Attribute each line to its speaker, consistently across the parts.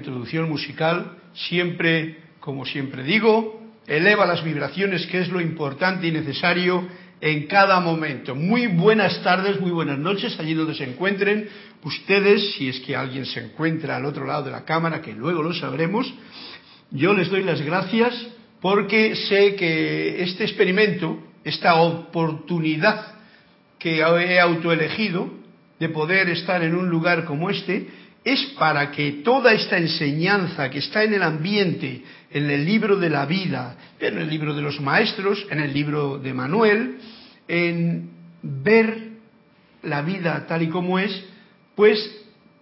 Speaker 1: introducción musical, siempre, como siempre digo, eleva las vibraciones, que es lo importante y necesario en cada momento. Muy buenas tardes, muy buenas noches, allí donde se encuentren ustedes, si es que alguien se encuentra al otro lado de la cámara, que luego lo sabremos. Yo les doy las gracias porque sé que este experimento, esta oportunidad que he autoelegido de poder estar en un lugar como este, es para que toda esta enseñanza que está en el ambiente, en el libro de la vida, en el libro de los maestros, en el libro de Manuel, en ver la vida tal y como es, pues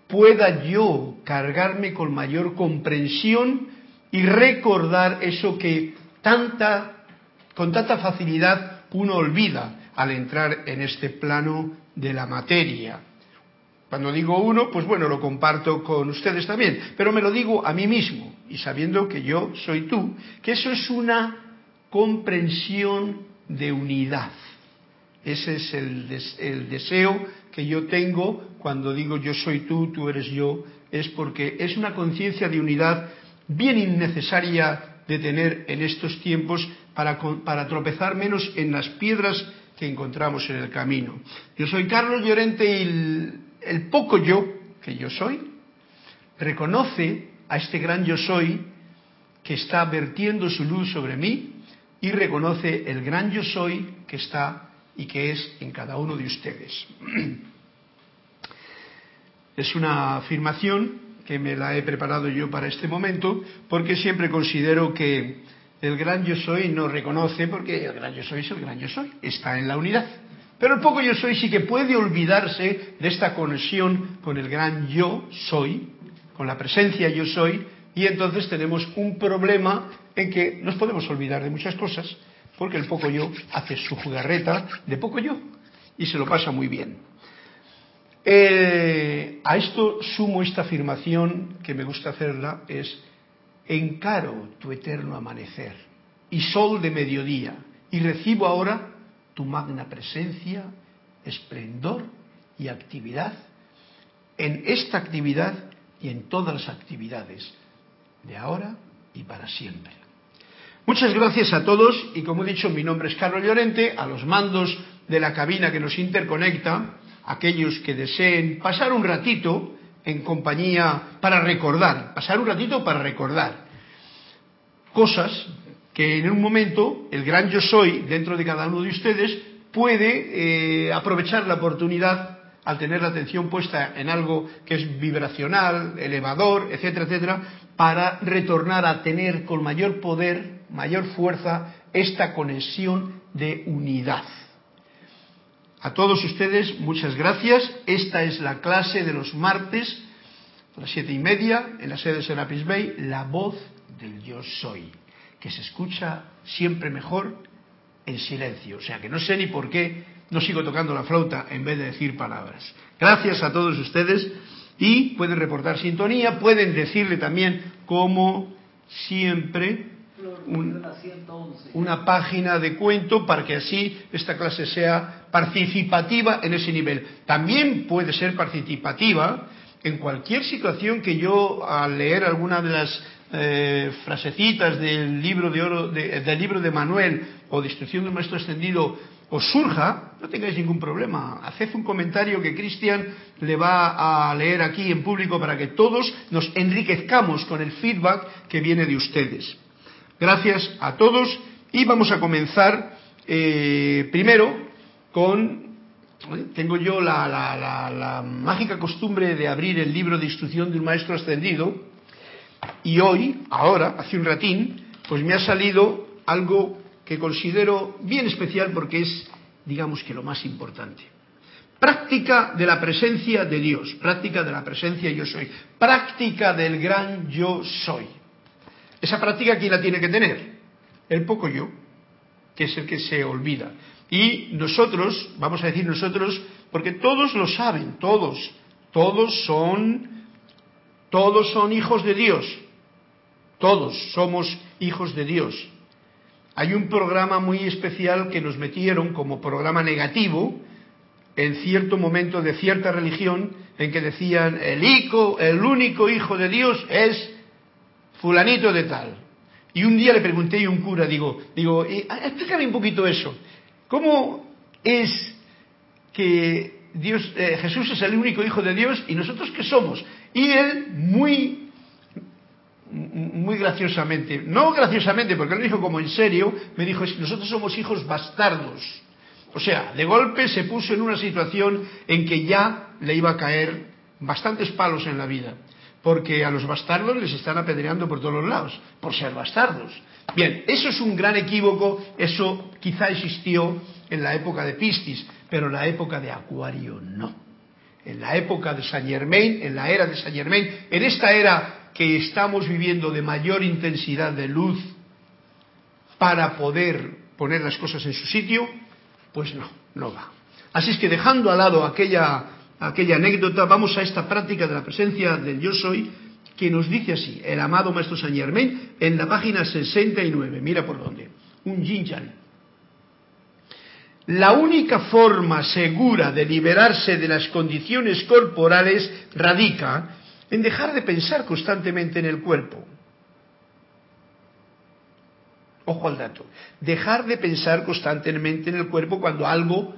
Speaker 1: pueda yo cargarme con mayor comprensión y recordar eso que con tanta facilidad uno olvida al entrar en este plano de la materia. Cuando digo uno, pues bueno, lo comparto con ustedes también, pero me lo digo a mí mismo y sabiendo que yo soy tú, que eso es una comprensión de unidad. Ese es el, deseo que yo tengo cuando digo yo soy tú, tú eres yo, es porque es una conciencia de unidad bien innecesaria de tener en estos tiempos para, para tropezar menos en las piedras que encontramos en el camino. Yo soy Carlos Llorente y el poco yo que yo soy, reconoce a este gran yo soy que está vertiendo su luz sobre mí y reconoce el gran yo soy que está y que es en cada uno de ustedes. Es una afirmación que me la he preparado yo para este momento porque siempre considero que el gran yo soy no reconoce porque el gran yo soy es el gran yo soy, está en la unidad. Pero el poco yo soy sí que puede olvidarse de esta conexión con el gran yo soy, con la presencia yo soy, y entonces tenemos un problema en que nos podemos olvidar de muchas cosas, porque el poco yo hace su jugarreta de poco yo y se lo pasa muy bien. Eh, a esto sumo esta afirmación que me gusta hacerla, es encaro tu eterno amanecer y sol de mediodía y recibo ahora tu magna presencia, esplendor y actividad en esta actividad y en todas las actividades de ahora y para siempre. Muchas gracias a todos y como he dicho mi nombre es Carlos Llorente, a los mandos de la cabina que nos interconecta, aquellos que deseen pasar un ratito en compañía para recordar, pasar un ratito para recordar cosas que en un momento el gran yo soy dentro de cada uno de ustedes puede eh, aprovechar la oportunidad al tener la atención puesta en algo que es vibracional, elevador, etcétera, etcétera, para retornar a tener con mayor poder, mayor fuerza, esta conexión de unidad. A todos ustedes, muchas gracias. Esta es la clase de los martes a las siete y media en la sede de Serapis Bay, la voz del yo soy que se escucha siempre mejor en silencio. O sea que no sé ni por qué no sigo tocando la flauta en vez de decir palabras. Gracias a todos ustedes y pueden reportar sintonía, pueden decirle también como siempre una página de cuento para que así esta clase sea participativa en ese nivel. También puede ser participativa en cualquier situación que yo al leer alguna de las eh, frasecitas del libro de oro, del libro de Manuel o de instrucción del maestro extendido os surja, no tengáis ningún problema. Haced un comentario que Cristian le va a leer aquí en público para que todos nos enriquezcamos con el feedback que viene de ustedes. Gracias a todos y vamos a comenzar eh, primero con tengo yo la, mágica costumbre de abrir el libro de instrucción de un maestro ascendido y hoy, ahora, hace un ratín, pues me ha salido algo que considero bien especial porque es, digamos que lo más importante. Práctica de la presencia de Dios, práctica de la presencia yo soy, práctica del gran yo soy. Esa práctica, ¿quién la tiene que tener? El poco yo, que es el que se olvida. Y nosotros, vamos a decir nosotros, porque todos lo saben, todos, todos son todos son hijos de Dios. Todos somos hijos de Dios. Hay un programa muy especial que nos metieron como programa negativo en cierto momento de cierta religión en que decían el hijo, el único hijo de Dios es fulanito de tal. Y un día le pregunté a un cura, digo, digo, explícame un poquito eso. ¿Cómo es que Dios, eh, Jesús es el único hijo de Dios y nosotros qué somos? Y él muy muy graciosamente, no graciosamente, porque lo dijo como en serio, me dijo, nosotros somos hijos bastardos. O sea, de golpe se puso en una situación en que ya le iba a caer bastantes palos en la vida, porque a los bastardos les están apedreando por todos lados, por ser bastardos. Bien, eso es un gran equívoco, eso quizá existió en la época de Piscis, pero en la época de Acuario no. En la época de Saint Germain, en la era de Saint Germain, en esta era que estamos viviendo de mayor intensidad de luz para poder poner las cosas en su sitio, pues no, no va. Así es que dejando al lado aquella, aquella anécdota, vamos a esta práctica de la presencia del yo soy, que nos dice así, el amado Maestro Saint Germain, en la página 69, mira por dónde, un yin La única forma segura de liberarse de las condiciones corporales radica en dejar de pensar constantemente en el cuerpo. Ojo al dato. Dejar de pensar constantemente en el cuerpo cuando algo...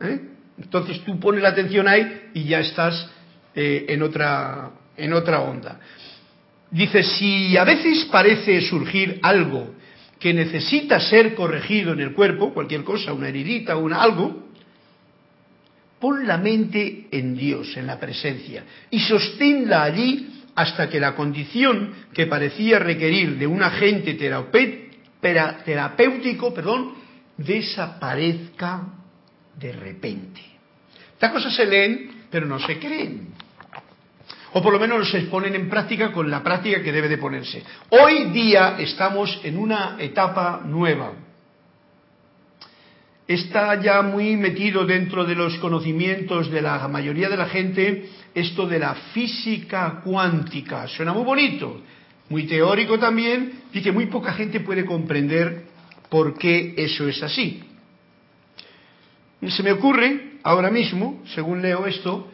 Speaker 1: ¿eh? Entonces tú pones la atención ahí y ya estás eh, en, otra, en otra onda. Dice, si a veces parece surgir algo que necesita ser corregido en el cuerpo, cualquier cosa, una heridita, un algo, pon la mente en Dios, en la presencia, y sosténla allí hasta que la condición que parecía requerir de un agente terapéutico perdón, desaparezca de repente. Estas cosas se leen, pero no se creen. O por lo menos se ponen en práctica con la práctica que debe de ponerse. Hoy día estamos en una etapa nueva. Está ya muy metido dentro de los conocimientos de la mayoría de la gente esto de la física cuántica. Suena muy bonito, muy teórico también, y que muy poca gente puede comprender por qué eso es así. Se me ocurre ahora mismo, según leo esto,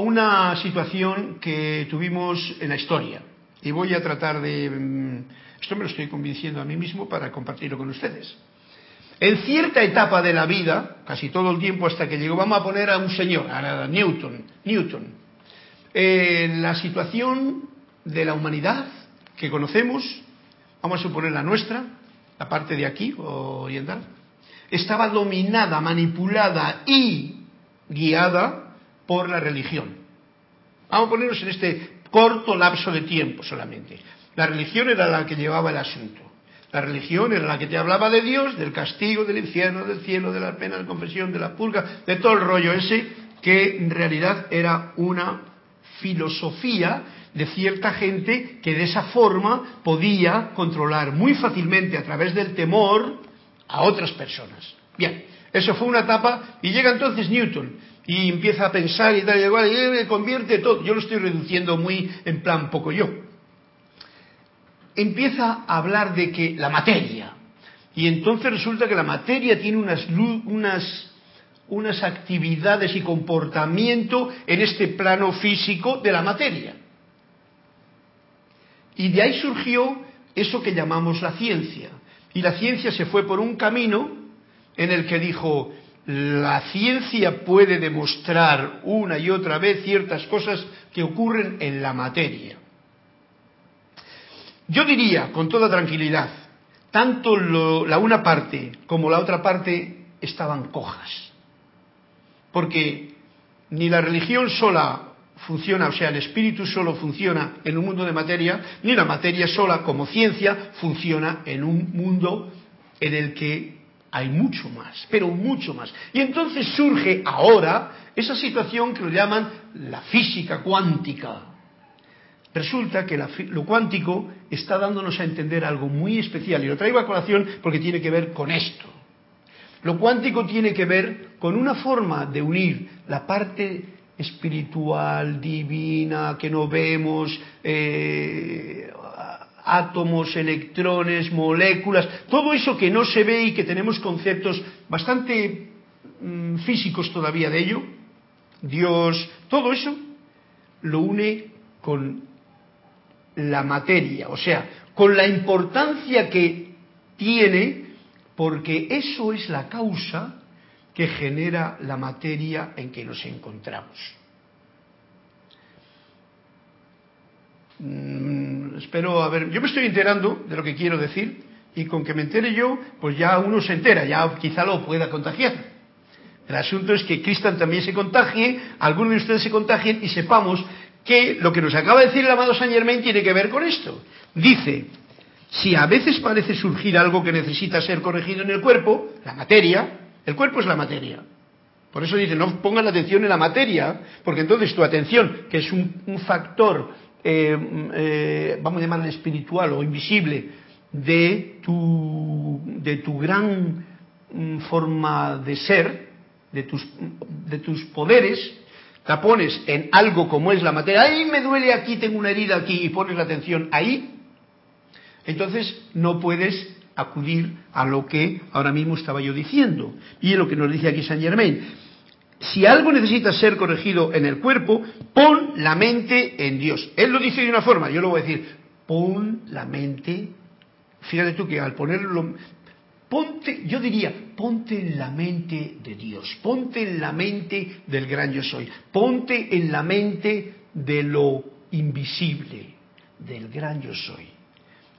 Speaker 1: una situación que tuvimos en la historia. Y voy a tratar de... Mm, esto me lo estoy convenciendo a mí mismo para compartirlo con ustedes. En cierta etapa de la vida, casi todo el tiempo hasta que llegó, vamos a poner a un señor, a Newton, Newton. Eh, la situación de la humanidad que conocemos, vamos a suponer la nuestra, la parte de aquí, oriental, estaba dominada, manipulada y guiada por la religión. Vamos a ponernos en este corto lapso de tiempo solamente. La religión era la que llevaba el asunto. La religión era la que te hablaba de Dios, del castigo, del infierno, del cielo, de la pena de confesión, de la purga, de todo el rollo ese, que en realidad era una filosofía de cierta gente que de esa forma podía controlar muy fácilmente a través del temor a otras personas. Bien, eso fue una etapa y llega entonces Newton y empieza a pensar y tal y igual y convierte todo. Yo lo estoy reduciendo muy en plan poco yo. Empieza a hablar de que la materia y entonces resulta que la materia tiene unas, unas unas actividades y comportamiento en este plano físico de la materia. Y de ahí surgió eso que llamamos la ciencia. Y la ciencia se fue por un camino en el que dijo, la ciencia puede demostrar una y otra vez ciertas cosas que ocurren en la materia. Yo diría, con toda tranquilidad, tanto la una parte como la otra parte estaban cojas. Porque ni la religión sola funciona, o sea, el espíritu solo funciona en un mundo de materia, ni la materia sola como ciencia funciona en un mundo en el que hay mucho más, pero mucho más. Y entonces surge ahora esa situación que lo llaman la física cuántica. Resulta que lo cuántico está dándonos a entender algo muy especial y lo traigo a colación porque tiene que ver con esto. Lo cuántico tiene que ver con una forma de unir la parte espiritual, divina, que no vemos, eh, átomos, electrones, moléculas, todo eso que no se ve y que tenemos conceptos bastante mm, físicos todavía de ello, Dios, todo eso lo une con la materia, o sea, con la importancia que tiene, porque eso es la causa que genera la materia en que nos encontramos. Mm, espero a ver, yo me estoy enterando de lo que quiero decir y con que me entere yo, pues ya uno se entera, ya quizá lo pueda contagiar. El asunto es que Cristian también se contagie, algunos de ustedes se contagien y sepamos que lo que nos acaba de decir el amado Saint Germain tiene que ver con esto. Dice, si a veces parece surgir algo que necesita ser corregido en el cuerpo, la materia, el cuerpo es la materia. Por eso dice, no pongan la atención en la materia, porque entonces tu atención, que es un, factor, eh, eh, vamos a llamarle espiritual o invisible, de tu, de tu gran mm, forma de ser, de tus, de tus poderes, la pones en algo como es la materia, ahí me duele aquí, tengo una herida aquí, y pones la atención ahí, entonces no puedes acudir a lo que ahora mismo estaba yo diciendo. Y es lo que nos dice aquí Saint Germain. Si algo necesita ser corregido en el cuerpo, pon la mente en Dios. Él lo dice de una forma, yo lo voy a decir, pon la mente, fíjate tú que al ponerlo, ponte, yo diría, ponte en la mente de Dios, ponte en la mente del gran yo soy, ponte en la mente de lo invisible, del gran yo soy.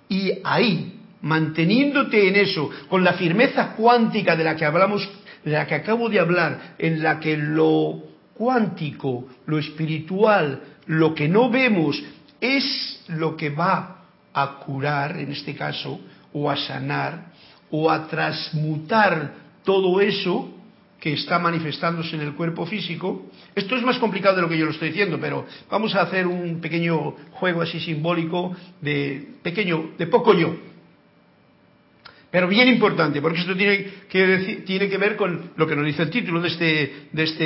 Speaker 1: Y ahí manteniéndote en eso, con la firmeza cuántica de la que hablamos, la que acabo de hablar, en la que lo cuántico, lo espiritual, lo que no vemos, es lo que va a curar, en este caso, o a sanar, o a transmutar todo eso que está manifestándose en el cuerpo físico. Esto es más complicado de lo que yo lo estoy diciendo, pero vamos a hacer un pequeño juego así simbólico de pequeño, de poco yo. Pero bien importante, porque esto tiene que, tiene que ver con lo que nos dice el título de, este, este,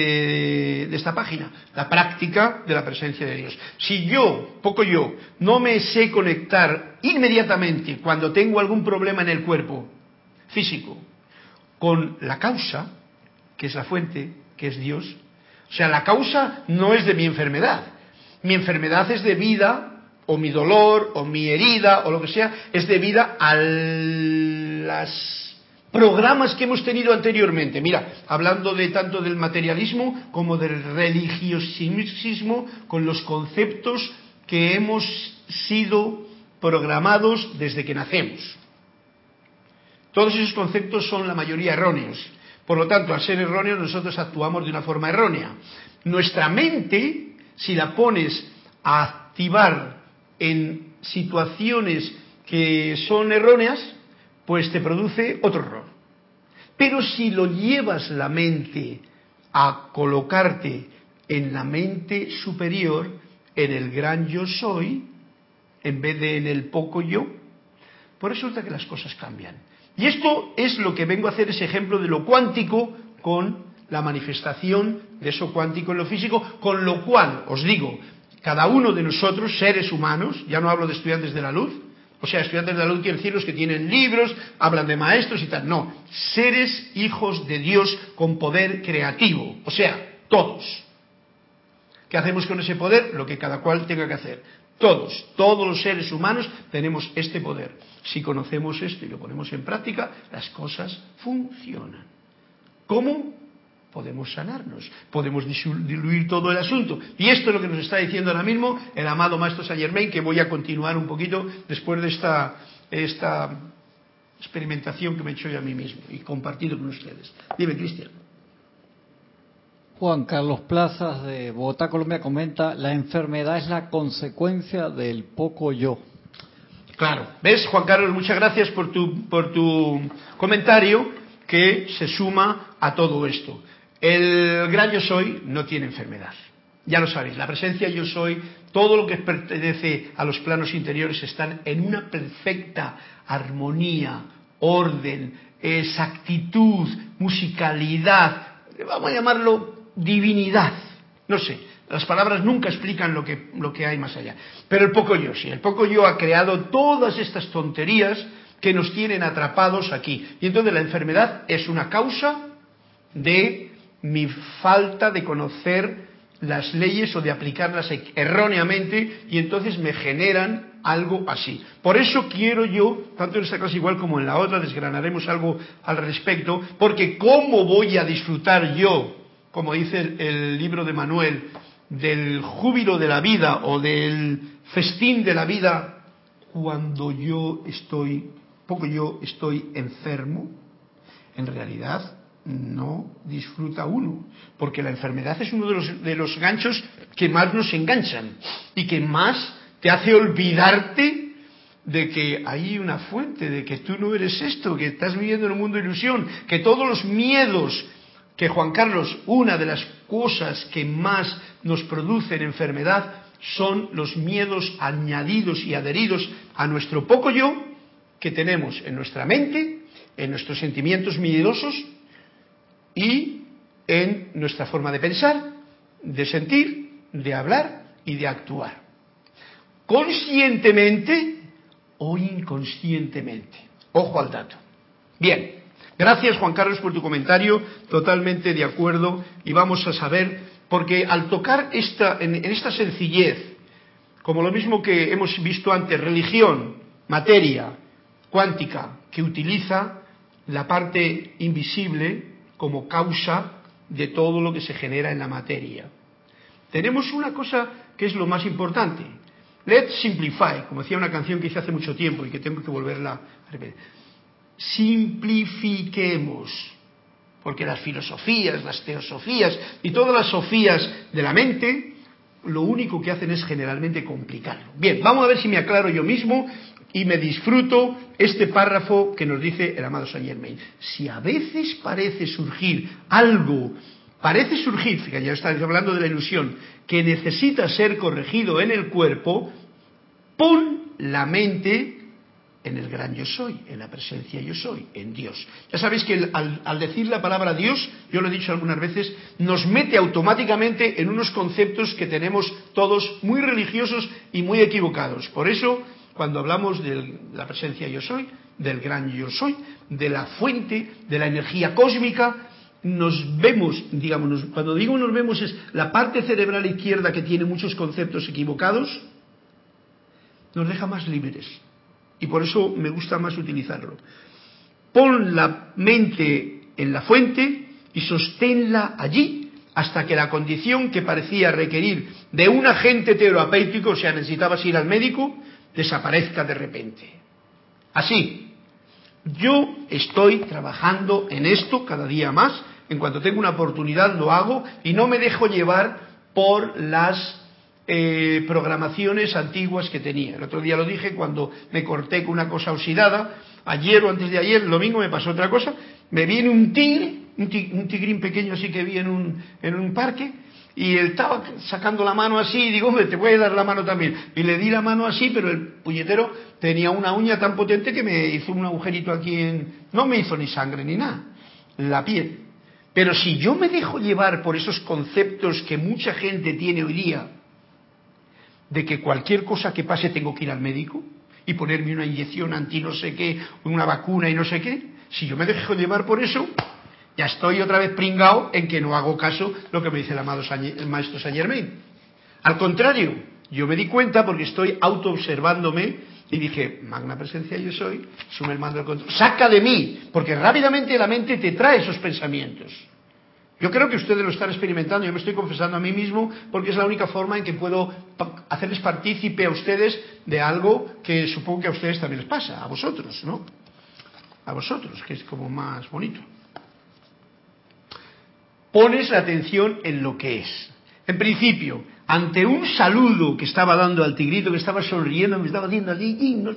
Speaker 1: de esta página, la práctica de la presencia de Dios. Si yo, poco yo, no me sé conectar inmediatamente cuando tengo algún problema en el cuerpo físico con la causa, que es la fuente, que es Dios, o sea, la causa no es de mi enfermedad, mi enfermedad es debida o mi dolor, o mi herida, o lo que sea, es debida a los programas que hemos tenido anteriormente. Mira, hablando de tanto del materialismo como del religiosismo, con los conceptos que hemos sido programados desde que nacemos. Todos esos conceptos son la mayoría erróneos. Por lo tanto, al ser erróneos, nosotros actuamos de una forma errónea. Nuestra mente, si la pones a activar en situaciones que son erróneas, pues te produce otro error. Pero si lo llevas la mente a colocarte en la mente superior, en el gran yo soy, en vez de en el poco yo, pues resulta que las cosas cambian. Y esto es lo que vengo a hacer, ese ejemplo de lo cuántico con la manifestación de eso cuántico en lo físico, con lo cual, os digo, cada uno de nosotros, seres humanos, ya no hablo de estudiantes de la luz, o sea, estudiantes de la luz quiero decir que tienen libros, hablan de maestros y tal, no, seres hijos de Dios con poder creativo, o sea, todos. ¿Qué hacemos con ese poder? Lo que cada cual tenga que hacer. Todos, todos los seres humanos tenemos este poder. Si conocemos esto y lo ponemos en práctica, las cosas funcionan. ¿Cómo? Podemos sanarnos, podemos diluir todo el asunto. Y esto es lo que nos está diciendo ahora mismo el amado Maestro Saint Germain, que voy a continuar un poquito después de esta, esta experimentación que me he hecho yo a mí mismo y compartido con ustedes. Dime, Cristian.
Speaker 2: Juan Carlos Plazas de Bogotá, Colombia, comenta, la enfermedad es la consecuencia del poco yo.
Speaker 1: Claro, ¿ves, Juan Carlos? Muchas gracias por tu, por tu comentario que se suma a todo esto. El gran yo soy no tiene enfermedad. Ya lo sabéis, la presencia yo soy, todo lo que pertenece a los planos interiores están en una perfecta armonía, orden, exactitud, musicalidad, vamos a llamarlo divinidad. No sé, las palabras nunca explican lo que, lo que hay más allá. Pero el poco yo sí, el poco yo ha creado todas estas tonterías que nos tienen atrapados aquí. Y entonces la enfermedad es una causa de mi falta de conocer las leyes o de aplicarlas erróneamente y entonces me generan algo así. Por eso quiero yo, tanto en esta clase igual como en la otra, desgranaremos algo al respecto, porque ¿cómo voy a disfrutar yo, como dice el, el libro de Manuel, del júbilo de la vida o del festín de la vida cuando yo estoy, poco yo estoy enfermo? En realidad, no disfruta uno, porque la enfermedad es uno de los, de los ganchos que más nos enganchan y que más te hace olvidarte de que hay una fuente, de que tú no eres esto, que estás viviendo en un mundo de ilusión, que todos los miedos que Juan Carlos, una de las cosas que más nos producen enfermedad son los miedos añadidos y adheridos a nuestro poco yo que tenemos en nuestra mente, en nuestros sentimientos miedosos y en nuestra forma de pensar, de sentir, de hablar y de actuar. Conscientemente o inconscientemente. Ojo al dato. Bien, gracias Juan Carlos por tu comentario, totalmente de acuerdo y vamos a saber, porque al tocar esta, en, en esta sencillez, como lo mismo que hemos visto antes, religión, materia, cuántica, que utiliza la parte invisible como causa de todo lo que se genera en la materia. Tenemos una cosa que es lo más importante. Let's simplify, como decía una canción que hice hace mucho tiempo y que tengo que volverla a repetir. Simplifiquemos, porque las filosofías, las teosofías y todas las sofías de la mente lo único que hacen es generalmente complicarlo. Bien, vamos a ver si me aclaro yo mismo y me disfruto este párrafo que nos dice el amado Saint Germain. Si a veces parece surgir algo, parece surgir, fíjate, ya estamos hablando de la ilusión, que necesita ser corregido en el cuerpo, pon la mente en el gran yo soy, en la presencia yo soy, en Dios. Ya sabéis que al, al, decir la palabra Dios, yo lo he dicho algunas veces, nos mete automáticamente en unos conceptos que tenemos todos muy religiosos y muy equivocados. Por eso cuando hablamos de la presencia yo soy, del gran yo soy, de la fuente, de la energía cósmica, nos vemos, digamos, cuando digo nos vemos es la parte cerebral izquierda que tiene muchos conceptos equivocados, nos deja más libres. Y por eso me gusta más utilizarlo. Pon la mente en la fuente y sosténla allí hasta que la condición que parecía requerir de un agente terapéutico, o sea, necesitabas ir al médico, desaparezca de repente. Así, yo estoy trabajando en esto cada día más, en cuanto tengo una oportunidad lo hago y no me dejo llevar por las eh, programaciones antiguas que tenía. El otro día lo dije cuando me corté con una cosa oxidada, ayer o antes de ayer, el domingo me pasó otra cosa, me viene un tigre, un, tigrín pequeño así que vi en un, en un parque, y él estaba sacando la mano así y digo, hombre, te voy a dar la mano también. Y le di la mano así, pero el puñetero tenía una uña tan potente que me hizo un agujerito aquí en... No me hizo ni sangre ni nada, la piel. Pero si yo me dejo llevar por esos conceptos que mucha gente tiene hoy día, de que cualquier cosa que pase tengo que ir al médico y ponerme una inyección anti no sé qué, una vacuna y no sé qué, si yo me dejo llevar por eso, ya estoy otra vez pringado en que no hago caso lo que me dice el amado el maestro Saint Germain. Al contrario, yo me di cuenta porque estoy auto-observándome y dije, magna presencia yo soy, sume el mando del control, saca de mí, porque rápidamente la mente te trae esos pensamientos. Yo creo que ustedes lo están experimentando, yo me estoy confesando a mí mismo porque es la única forma en que puedo hacerles partícipe a ustedes de algo que supongo que a ustedes también les pasa, a vosotros, ¿no? A vosotros, que es como más bonito pones la atención en lo que es. En principio, ante un saludo que estaba dando al tigrito, que estaba sonriendo, me estaba haciendo así, no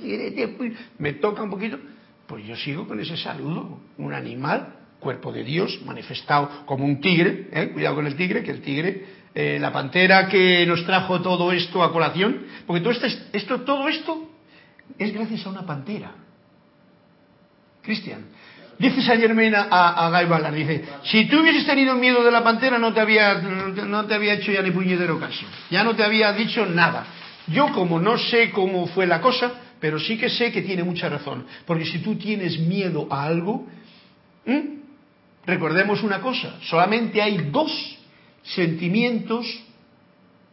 Speaker 1: me toca un poquito, pues yo sigo con ese saludo. Un animal, cuerpo de Dios, manifestado como un tigre, ¿eh? cuidado con el tigre, que el tigre, eh, la pantera que nos trajo todo esto a colación, porque todo esto, esto, todo esto es gracias a una pantera. Cristian, Dice Saint Germain a, a Guy dice, si tú hubieses tenido miedo de la pantera no te había, no te había hecho ya ni puñetero caso, ya no te había dicho nada. Yo como no sé cómo fue la cosa, pero sí que sé que tiene mucha razón, porque si tú tienes miedo a algo, recordemos una cosa, solamente hay dos sentimientos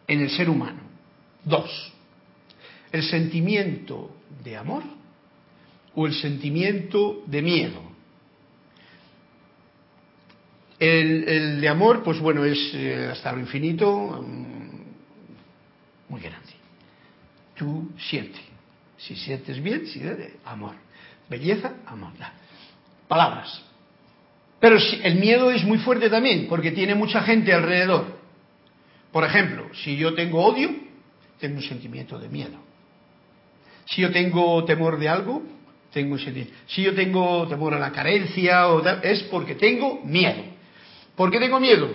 Speaker 1: en el ser humano. Dos. El sentimiento de amor o el sentimiento de miedo. El, de amor, pues bueno, es eh, hasta lo infinito mm, muy grande. Tú sientes. Si sientes bien, si amor. Belleza, amor. Palabras. Pero el miedo es muy fuerte también, porque tiene mucha gente alrededor. Por ejemplo, si yo tengo odio, tengo un sentimiento de miedo. Si yo tengo temor de algo, tengo un sentimiento. Si yo tengo temor a la carencia, es porque tengo miedo. ¿Por qué tengo miedo?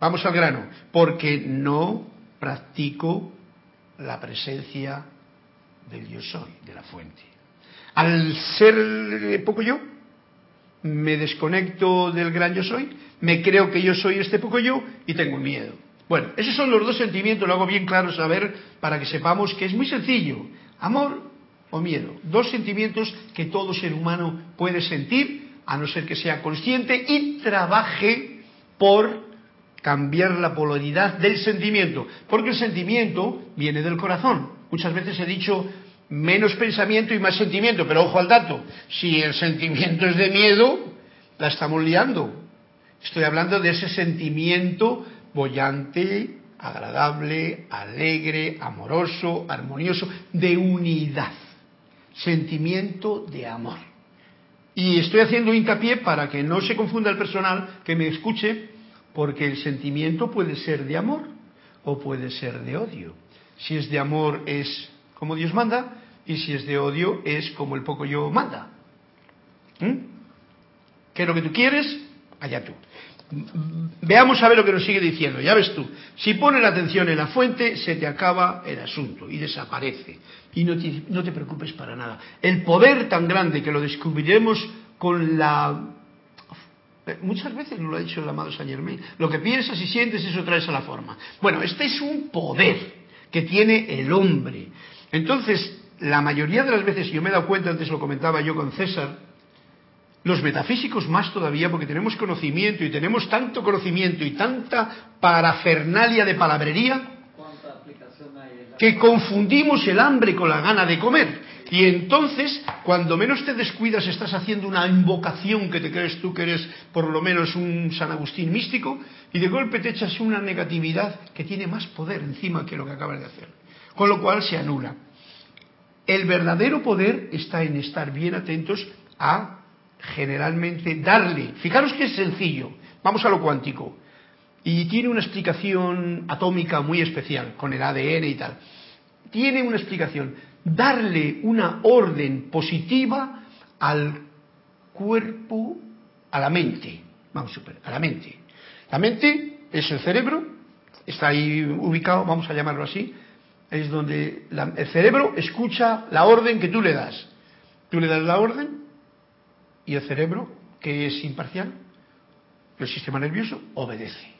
Speaker 1: Vamos al grano. Porque no practico la presencia del yo soy, de la fuente. Al ser poco yo, me desconecto del gran yo soy, me creo que yo soy este poco yo y tengo miedo. Bueno, esos son los dos sentimientos, lo hago bien claro saber para que sepamos que es muy sencillo. Amor o miedo. Dos sentimientos que todo ser humano puede sentir a no ser que sea consciente y trabaje por cambiar la polaridad del sentimiento, porque el sentimiento viene del corazón. Muchas veces he dicho menos pensamiento y más sentimiento, pero ojo al dato, si el sentimiento es de miedo, la estamos liando. Estoy hablando de ese sentimiento bollante, agradable, alegre, amoroso, armonioso, de unidad, sentimiento de amor. Y estoy haciendo hincapié para que no se confunda el personal que me escuche, porque el sentimiento puede ser de amor o puede ser de odio. Si es de amor es como Dios manda y si es de odio es como el poco yo manda. ¿Mm? ¿Qué es lo que tú quieres? Allá tú. Veamos a ver lo que nos sigue diciendo. Ya ves tú, si pones la atención en la fuente, se te acaba el asunto y desaparece. Y no te, no te preocupes para nada. El poder tan grande que lo descubriremos con la... Muchas veces lo ha dicho el amado Saint Germain. Lo que piensas y sientes, eso traes a la forma. Bueno, este es un poder que tiene el hombre. Entonces, la mayoría de las veces, y yo me he dado cuenta, antes lo comentaba yo con César, los metafísicos más todavía, porque tenemos conocimiento y tenemos tanto conocimiento y tanta parafernalia de palabrería que confundimos el hambre con la gana de comer. Y entonces, cuando menos te descuidas, estás haciendo una invocación que te crees tú que eres por lo menos un San Agustín místico, y de golpe te echas una negatividad que tiene más poder encima que lo que acabas de hacer. Con lo cual se anula. El verdadero poder está en estar bien atentos a generalmente darle, fijaros que es sencillo, vamos a lo cuántico, y tiene una explicación atómica muy especial, con el ADN y tal, tiene una explicación, darle una orden positiva al cuerpo, a la mente, vamos a a la mente. La mente es el cerebro, está ahí ubicado, vamos a llamarlo así, es donde el cerebro escucha la orden que tú le das. Tú le das la orden y el cerebro, que es imparcial, el sistema nervioso, obedece.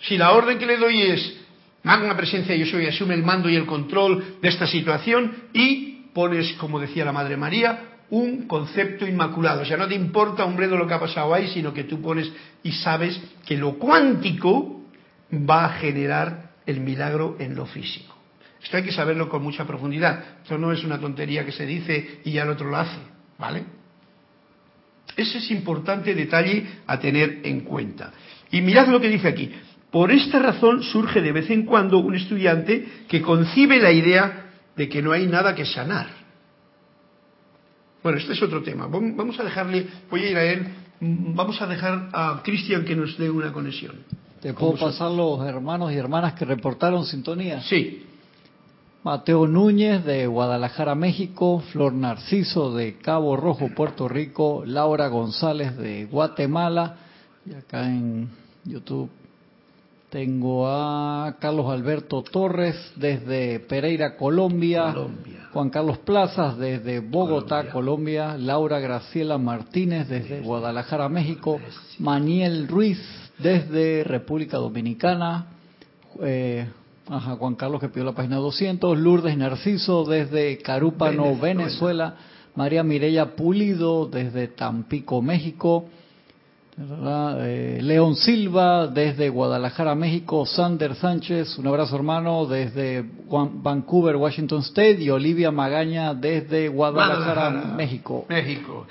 Speaker 1: Si la orden que le doy es, magna presencia yo soy, asume el mando y el control de esta situación y pones, como decía la Madre María, un concepto inmaculado. O sea, no te importa un bredo lo que ha pasado ahí, sino que tú pones y sabes que lo cuántico va a generar el milagro en lo físico. Esto hay que saberlo con mucha profundidad. Esto no es una tontería que se dice y ya el otro lo hace, ¿vale? Ese es importante detalle a tener en cuenta. Y mirad lo que dice aquí. Por esta razón surge de vez en cuando un estudiante que concibe la idea de que no hay nada que sanar. Bueno, este es otro tema. Vamos a dejarle, voy a ir a él, vamos a dejar a Cristian que nos dé una conexión.
Speaker 2: ¿Te puedo pasar los hermanos y hermanas que reportaron sintonía?
Speaker 1: Sí.
Speaker 2: Mateo Núñez de Guadalajara, México, Flor Narciso de Cabo Rojo, Puerto Rico, Laura González de Guatemala, y acá en YouTube tengo a Carlos Alberto Torres desde Pereira, Colombia, Juan Carlos Plazas desde Bogotá, Colombia, Laura Graciela Martínez desde Guadalajara, México, Maniel Ruiz desde República Dominicana, eh, Ajá, Juan Carlos que pidió la página 200, Lourdes Narciso desde Carúpano, Venezuela, María Mireya Pulido desde Tampico, México, Eh, León Silva desde Guadalajara, México. Sander Sánchez, un abrazo hermano desde Vancouver, Washington State. Y Olivia Magaña desde Guadalajara, México.
Speaker 1: México.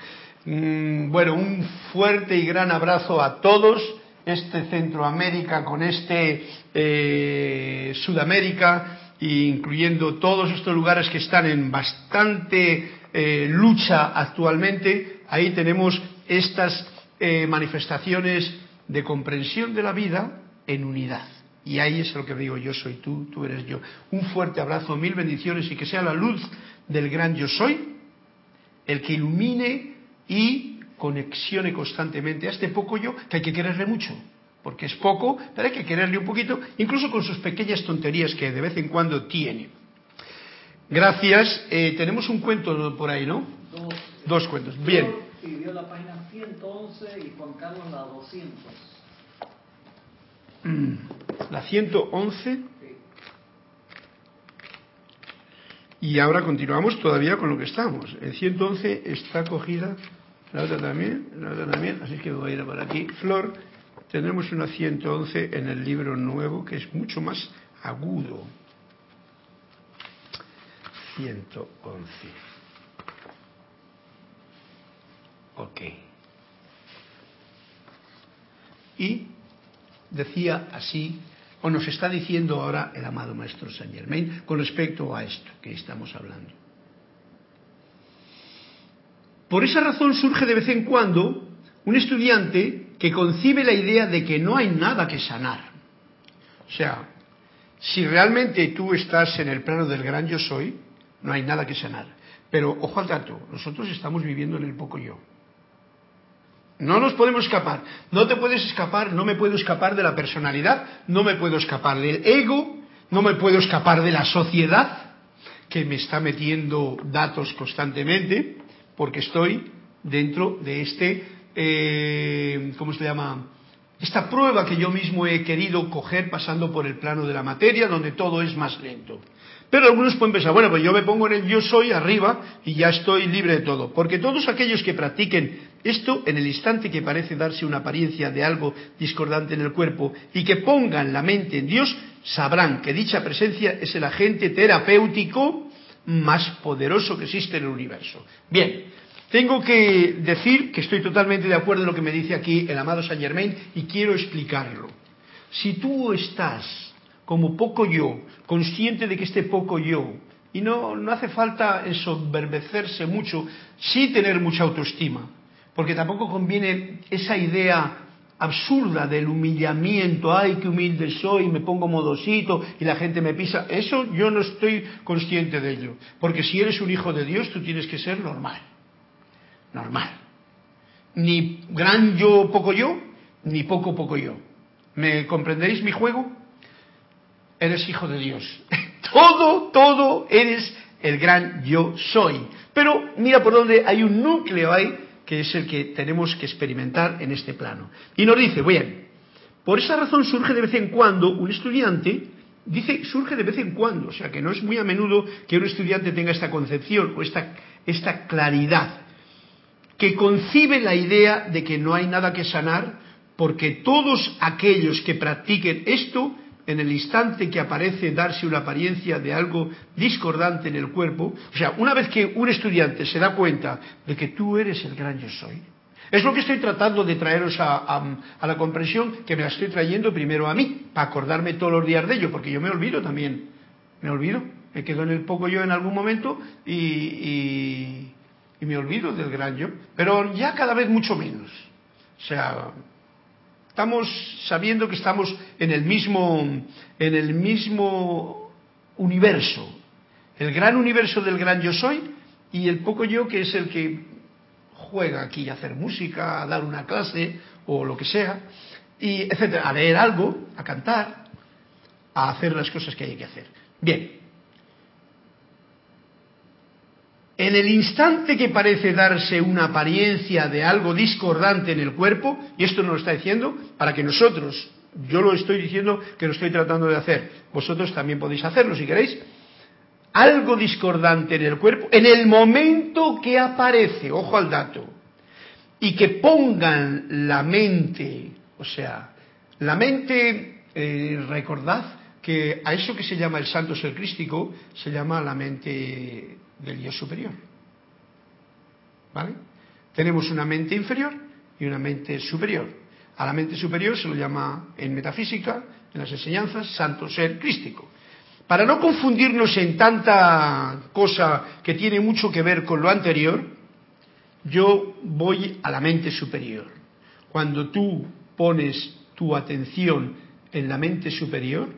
Speaker 1: Mm, bueno, un fuerte y gran abrazo a todos. Este Centroamérica con este eh, Sudamérica, incluyendo todos estos lugares que están en bastante eh, lucha actualmente. Ahí tenemos estas eh, manifestaciones de comprensión de la vida en unidad. Y ahí es lo que digo, yo soy tú, tú eres yo. Un fuerte abrazo, mil bendiciones y que sea la luz del gran yo soy el que ilumine y conexione constantemente a este poco yo, que hay que quererle mucho, porque es poco, pero hay que quererle un poquito, incluso con sus pequeñas tonterías que de vez en cuando tiene. Gracias. Eh, tenemos un cuento por ahí, ¿no? Dos, Dos cuentos. Bien
Speaker 2: pidió la página 111 y Juan Carlos la 200.
Speaker 1: La 111. Y ahora continuamos todavía con lo que estamos. El 111 está cogida, la otra también, la otra también, así que voy a ir por aquí. Flor, tendremos una 111 en el libro nuevo que es mucho más agudo. 111. Ok. Y decía así, o nos está diciendo ahora el amado Maestro Saint Germain con respecto a esto que estamos hablando. Por esa razón surge de vez en cuando un estudiante que concibe la idea de que no hay nada que sanar. O sea, si realmente tú estás en el plano del gran yo soy, no hay nada que sanar. Pero ojo al dato, nosotros estamos viviendo en el poco yo. No nos podemos escapar. No te puedes escapar, no me puedo escapar de la personalidad, no me puedo escapar del ego, no me puedo escapar de la sociedad, que me está metiendo datos constantemente, porque estoy dentro de este, eh, ¿cómo se llama? Esta prueba que yo mismo he querido coger pasando por el plano de la materia, donde todo es más lento. Pero algunos pueden pensar, bueno, pues yo me pongo en el yo soy arriba y ya estoy libre de todo. Porque todos aquellos que practiquen esto en el instante que parece darse una apariencia de algo discordante en el cuerpo y que pongan la mente en Dios, sabrán que dicha presencia es el agente terapéutico más poderoso que existe en el universo. Bien, tengo que decir que estoy totalmente de acuerdo en lo que me dice aquí el amado Saint Germain y quiero explicarlo. Si tú estás como poco yo, consciente de que este poco yo, y no, no hace falta ensoberbecerse mucho, sí tener mucha autoestima, porque tampoco conviene esa idea absurda del humillamiento, ay, qué humilde soy, me pongo modosito y la gente me pisa. Eso yo no estoy consciente de ello, porque si eres un hijo de Dios, tú tienes que ser normal, normal. Ni gran yo, poco yo, ni poco, poco yo. ¿Me comprendéis mi juego? eres hijo de Dios. todo, todo eres el gran yo soy. Pero mira por dónde hay un núcleo ahí que es el que tenemos que experimentar en este plano. Y nos dice, bien, por esa razón surge de vez en cuando un estudiante, dice surge de vez en cuando, o sea que no es muy a menudo que un estudiante tenga esta concepción o esta, esta claridad, que concibe la idea de que no hay nada que sanar porque todos aquellos que practiquen esto en el instante que aparece darse una apariencia de algo discordante en el cuerpo, o sea, una vez que un estudiante se da cuenta de que tú eres el gran yo soy, es lo que estoy tratando de traeros a, la comprensión, que me la estoy trayendo primero a mí, para acordarme todos los días de ello, porque yo me olvido también, me olvido, me quedo en el poco yo en algún momento y, y me olvido del gran yo, pero ya cada vez mucho menos. O sea, Estamos sabiendo que estamos en el mismo, en el mismo universo. El gran universo del gran yo soy y el poco yo que es el que juega aquí a hacer música, a dar una clase o lo que sea, y etcétera, a leer algo, a cantar, a hacer las cosas que hay que hacer. Bien, En el instante que parece darse una apariencia de algo discordante en el cuerpo, y esto nos lo está diciendo para que nosotros, yo lo estoy diciendo que lo estoy tratando de hacer, vosotros también podéis hacerlo si queréis, algo discordante en el cuerpo, en el momento que aparece, ojo al dato, y que pongan la mente, o sea, la mente, eh, recordad que a eso que se llama el santo ser crístico se llama la mente del Dios superior. ¿Vale? Tenemos una mente inferior y una mente superior. A la mente superior se lo llama en metafísica, en las enseñanzas, santo ser crístico. Para no confundirnos en tanta cosa que tiene mucho que ver con lo anterior, yo voy a la mente superior. Cuando tú pones tu atención en la mente superior,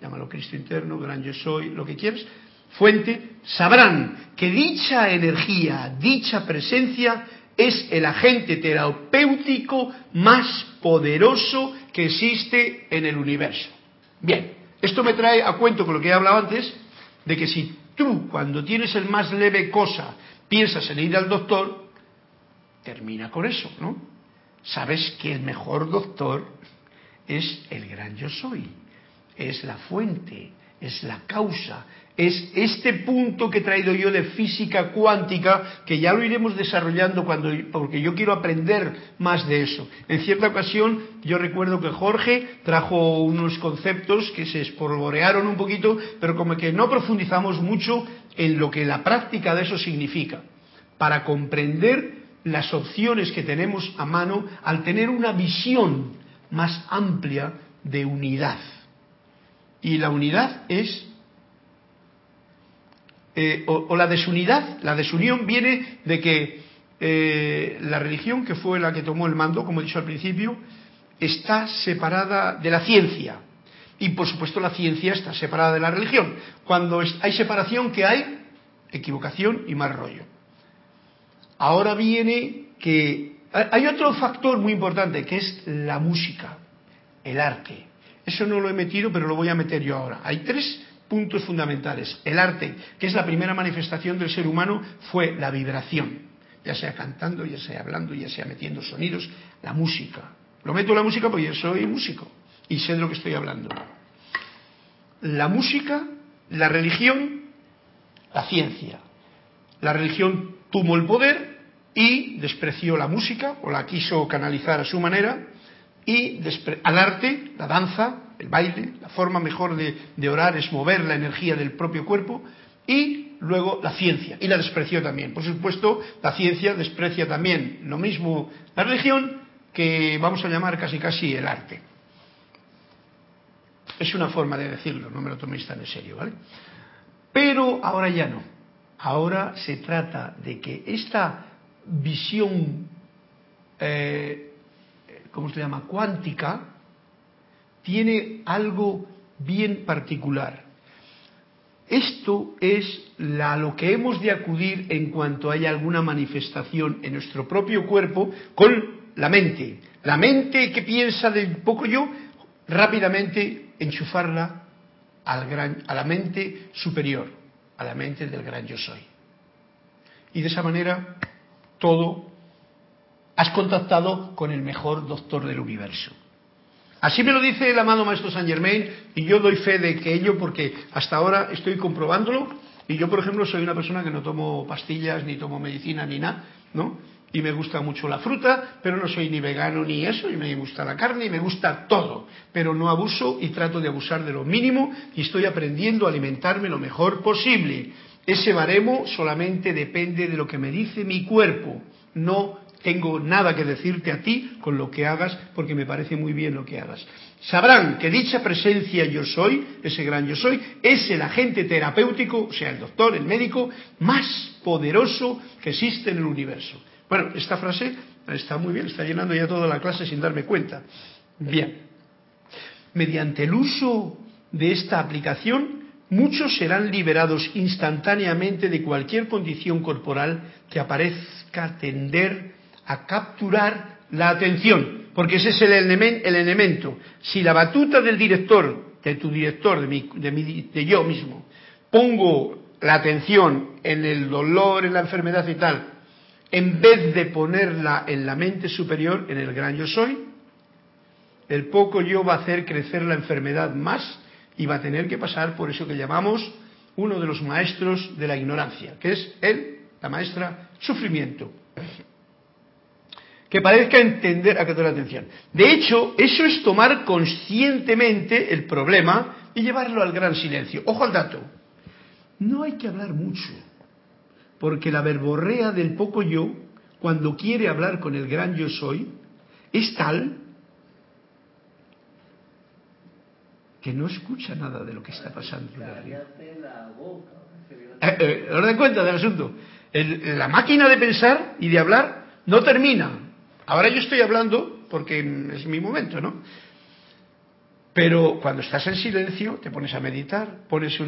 Speaker 1: llámalo Cristo interno, gran yo soy, lo que quieras, fuente, sabrán que dicha energía, dicha presencia es el agente terapéutico más poderoso que existe en el universo. Bien, esto me trae a cuento con lo que he hablado antes, de que si tú cuando tienes el más leve cosa piensas en ir al doctor, termina con eso, ¿no? Sabes que el mejor doctor es el gran yo soy, es la fuente, es la causa, es este punto que he traído yo de física cuántica, que ya lo iremos desarrollando cuando, porque yo quiero aprender más de eso. En cierta ocasión, yo recuerdo que Jorge trajo unos conceptos que se espolvorearon un poquito, pero como que no profundizamos mucho en lo que la práctica de eso significa, para comprender las opciones que tenemos a mano al tener una visión más amplia de unidad. Y la unidad es, eh, o, la desunidad, la desunión viene de que eh, la religión, que fue la que tomó el mando, como he dicho al principio, está separada de la ciencia. Y por supuesto la ciencia está separada de la religión. Cuando hay separación, ¿qué hay? Equivocación y mal rollo. Ahora viene que hay otro factor muy importante que es la música, el arte. Eso no lo he metido, pero lo voy a meter yo ahora. Hay tres puntos fundamentales. El arte, que es la primera manifestación del ser humano, fue la vibración, ya sea cantando, ya sea hablando, ya sea metiendo sonidos, la música. Lo meto la música porque yo soy músico y sé de lo que estoy hablando. La música, la religión, la ciencia. La religión tuvo el poder, y despreció la música o la quiso canalizar a su manera y al arte, la danza, el baile, la forma mejor de, orar es mover la energía del propio cuerpo y luego la ciencia y la despreció también. Por supuesto, la ciencia desprecia también lo mismo la religión que vamos a llamar casi casi el arte. Es una forma de decirlo, no me lo toméis tan en serio, ¿vale? Pero ahora ya no. Ahora se trata de que esta visión, eh, ¿cómo se llama?, cuántica, tiene algo bien particular. Esto es a lo que hemos de acudir en cuanto haya alguna manifestación en nuestro propio cuerpo con la mente. La mente que piensa del poco yo, rápidamente enchufarla a la mente superior, a la mente del gran yo soy. Y de esa manera todo, has contactado con el mejor doctor del universo. Así me lo dice el amado Maestro Saint Germain y yo doy fe de que ello porque hasta ahora estoy comprobándolo y yo, por ejemplo, soy una persona que no tomo pastillas, ni tomo medicina, ni nada, ¿no? Y me gusta mucho la fruta, pero no soy ni vegano ni eso, y me gusta la carne y me gusta todo, pero no abuso y trato de abusar de lo mínimo y estoy aprendiendo a alimentarme lo mejor posible. Ese baremo solamente depende de lo que me dice mi cuerpo. No tengo nada que decirte a ti con lo que hagas porque me parece muy bien lo que hagas. Sabrán que dicha presencia yo soy, ese gran yo soy, es el agente terapéutico, o sea, el doctor, el médico, más poderoso que existe en el universo. Bueno, esta frase está muy bien, está llenando ya toda la clase sin darme cuenta. Bien. Mediante el uso de esta aplicación, muchos serán liberados instantáneamente de cualquier condición corporal que aparezca tender a capturar la atención, porque ese es el, elemento. Si la batuta del director, de tu director, de, de yo mismo, pongo la atención en el dolor, en la enfermedad y tal, en vez de ponerla en la mente superior, en el gran yo soy, el poco yo va a hacer crecer la enfermedad más y va a tener que pasar por eso que llamamos uno de los maestros de la ignorancia, que es él, la maestra, sufrimiento. Que parezca entender a que la atención. De hecho, eso es tomar conscientemente el problema y llevarlo al gran silencio. Ojo al dato. No hay que hablar mucho, porque la verborrea del poco yo, cuando quiere hablar con el gran yo soy, es tal que no escucha nada de lo que está pasando eh, eh, cuenta del asunto. la máquina de pensar y de hablar no termina. Ahora yo estoy hablando porque es mi momento, ¿no? Pero cuando estás en silencio, te pones a meditar, pones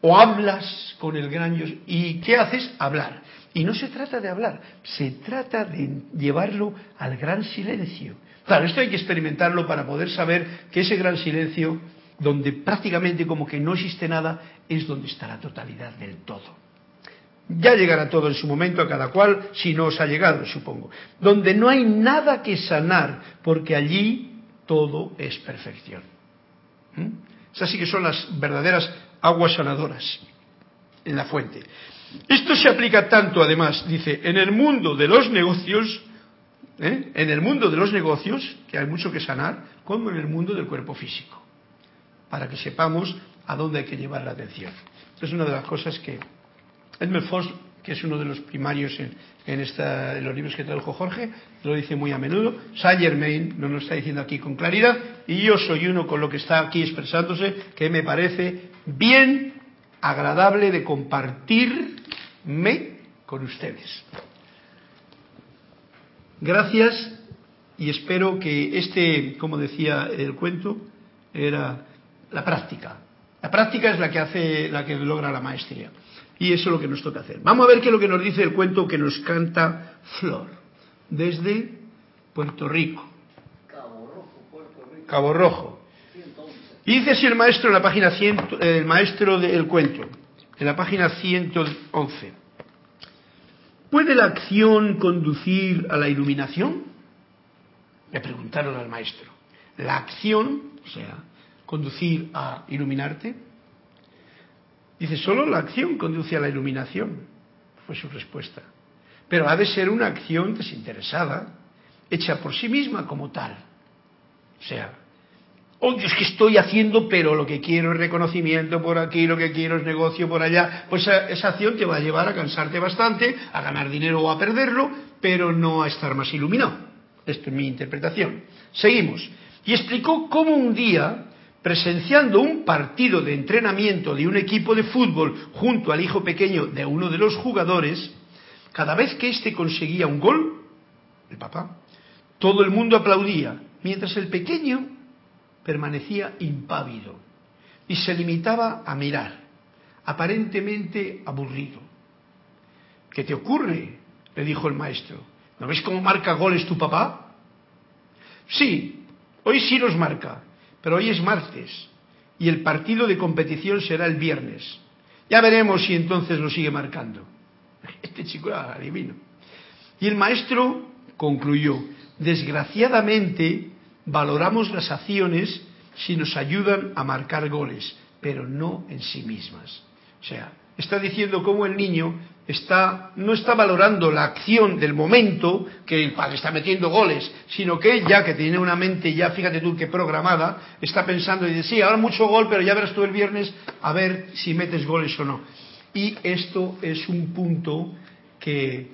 Speaker 1: o hablas con el gran yo. ¿Y qué haces? Hablar. Y no se trata de hablar, se trata de llevarlo al gran silencio. Claro, esto hay que experimentarlo para poder saber que ese gran silencio donde prácticamente como que no existe nada, es donde está la totalidad del todo. Ya llegará todo en su momento a cada cual, si no os ha llegado, supongo. Donde no hay nada que sanar, porque allí todo es perfección. ¿Mm? Esas sí que son las verdaderas aguas sanadoras en la fuente. Esto se aplica tanto, además, dice, en el mundo de los negocios, ¿eh? en el mundo de los negocios, que hay mucho que sanar, como en el mundo del cuerpo físico para que sepamos a dónde hay que llevar la atención. Es una de las cosas que Edmund Foss, que es uno de los primarios en, esta, en los libros que tradujo Jorge, lo dice muy a menudo. Saint Germain nos lo está diciendo aquí con claridad, y yo soy uno con lo que está aquí expresándose, que me parece bien agradable de compartirme con ustedes. Gracias y espero que este, como decía el cuento, era la práctica. La práctica es la que hace, la que logra la maestría. Y eso es lo que nos toca hacer. Vamos a ver qué es lo que nos dice el cuento que nos canta Flor, desde Puerto Rico. Cabo Rojo, Puerto Rico. Cabo Rojo. Y dice así el maestro en la página 100, el maestro del cuento, en la página 111. ¿Puede la acción conducir a la iluminación? Le preguntaron al maestro. La acción, o sea, conducir a iluminarte? Dice, solo la acción conduce a la iluminación, fue su respuesta. Pero ha de ser una acción desinteresada, hecha por sí misma como tal. O sea, oye, es que estoy haciendo, pero lo que quiero es reconocimiento por aquí, lo que quiero es negocio por allá. Pues esa acción te va a llevar a cansarte bastante, a ganar dinero o a perderlo, pero no a estar más iluminado. Esto es mi interpretación. Seguimos. Y explicó cómo un día presenciando un partido de entrenamiento de un equipo de fútbol junto al hijo pequeño de uno de los jugadores, cada vez que éste conseguía un gol, el papá, todo el mundo aplaudía, mientras el pequeño permanecía impávido y se limitaba a mirar, aparentemente aburrido. ¿Qué te ocurre? le dijo el maestro. ¿No ves cómo marca goles tu papá? Sí, hoy sí los marca, pero hoy es martes y el partido de competición será el viernes. Ya veremos si entonces lo sigue marcando. Este chico era adivino. Y el maestro concluyó, desgraciadamente valoramos las acciones si nos ayudan a marcar goles, pero no en sí mismas. O sea, está diciendo cómo el niño está, no está valorando la acción del momento que el padre está metiendo goles, sino que ya que tiene una mente ya, fíjate tú que programada, está pensando y dice, sí, ahora mucho gol, pero ya verás tú el viernes a ver si metes goles o no. Y esto es un punto que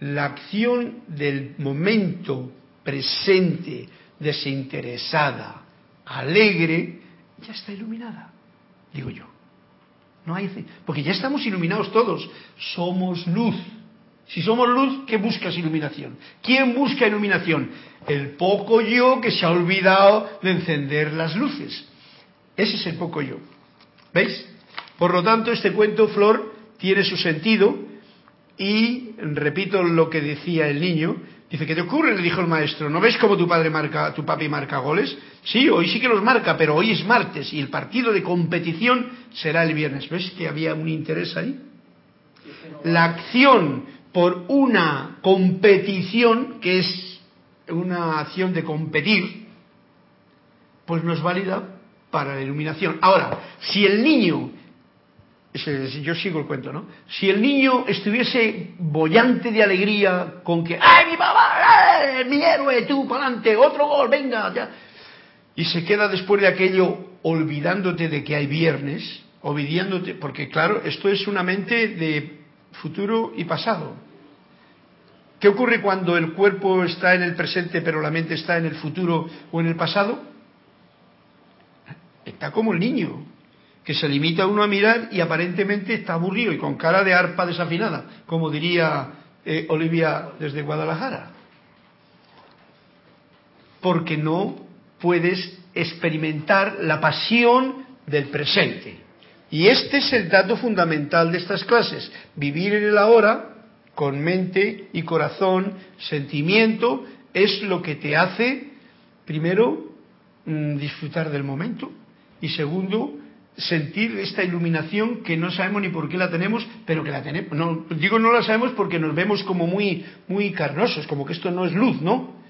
Speaker 1: la acción del momento presente, desinteresada, alegre, ya está iluminada, digo yo. No hay porque ya estamos iluminados todos. Somos luz. Si somos luz, ¿qué buscas iluminación? ¿Quién busca iluminación? El poco yo que se ha olvidado de encender las luces. Ese es el poco yo. ¿Veis? Por lo tanto, este cuento, Flor, tiene su sentido y repito lo que decía el niño, Dice, ¿qué te ocurre? Le dijo el maestro. ¿No ves cómo tu padre marca, tu papi marca goles? Sí, hoy sí que los marca, pero hoy es martes y el partido de competición será el viernes. ¿Ves que había un interés ahí? La acción por una competición, que es una acción de competir, pues no es válida para la iluminación. Ahora, si el niño yo sigo el cuento, ¿no? Si el niño estuviese bollante de alegría con que, ¡ay, mi papá! ¡ay, mi héroe! ¡Tú, para adelante! ¡Otro gol! ¡Venga! Ya. Y se queda después de aquello olvidándote de que hay viernes, olvidándote, porque claro, esto es una mente de futuro y pasado. ¿Qué ocurre cuando el cuerpo está en el presente pero la mente está en el futuro o en el pasado? Está como el niño, que se limita uno a mirar y aparentemente está aburrido y con cara de arpa desafinada, como diría eh, Olivia desde Guadalajara. Porque no puedes experimentar la pasión del presente. Y este es el dato fundamental de estas clases, vivir en el ahora con mente y corazón, sentimiento, es lo que te hace, primero, mm, disfrutar del momento y segundo, sentir esta iluminación que no sabemos ni por qué la tenemos, pero que la tenemos. No, digo no la sabemos porque nos vemos como muy, muy carnosos, como que esto no es luz, ¿no?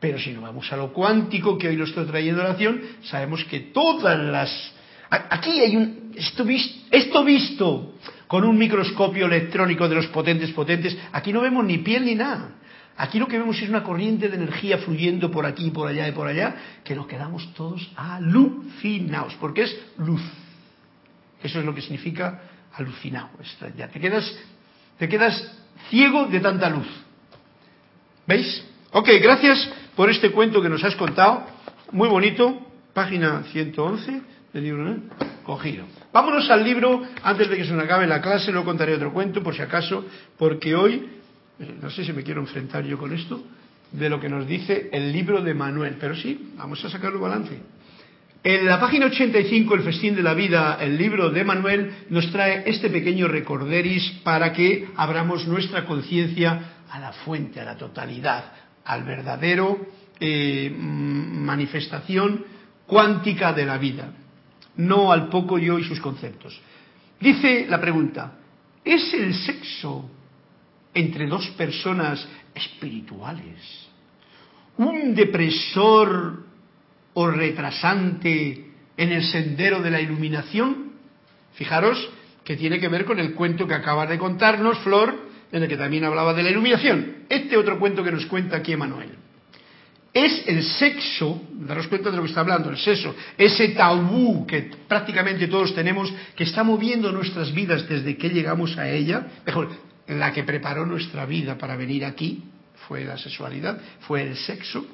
Speaker 1: Pero si nos vamos a lo cuántico que hoy lo estoy trayendo a la acción, sabemos que todas las... Aquí hay un... Esto visto, esto visto con un microscopio electrónico de los potentes potentes, aquí no vemos ni piel ni nada. Aquí lo que vemos es una corriente de energía fluyendo por aquí, por allá y por allá, que nos quedamos todos alucinados, porque es luz. Eso es lo que significa alucinado. Ya te quedas, te quedas ciego de tanta luz. ¿Veis? Ok, gracias por este cuento que nos has contado. Muy bonito. Página 111 del libro cogido. Vámonos al libro. Antes de que se nos acabe la clase, no contaré otro cuento, por si acaso, porque hoy, eh, no sé si me quiero enfrentar yo con esto, de lo que nos dice el libro de Manuel. Pero sí, vamos a sacarlo balance. En la página 85, El Festín de la Vida, el libro de Manuel, nos trae este pequeño recorderis para que abramos nuestra conciencia a la fuente, a la totalidad, al verdadero eh, manifestación cuántica de la vida, no al poco yo y sus conceptos. Dice la pregunta, ¿es el sexo entre dos personas espirituales un depresor o retrasante en el sendero de la iluminación? Fijaros que tiene que ver con el cuento que acaba de contarnos Flor, en el que también hablaba de la iluminación. Este otro cuento que nos cuenta aquí Emanuel. Es el sexo, daros cuenta de lo que está hablando, el sexo, ese tabú que prácticamente todos tenemos, que está moviendo nuestras vidas desde que llegamos a ella, mejor, la que preparó nuestra vida para venir aquí, fue la sexualidad, fue el sexo,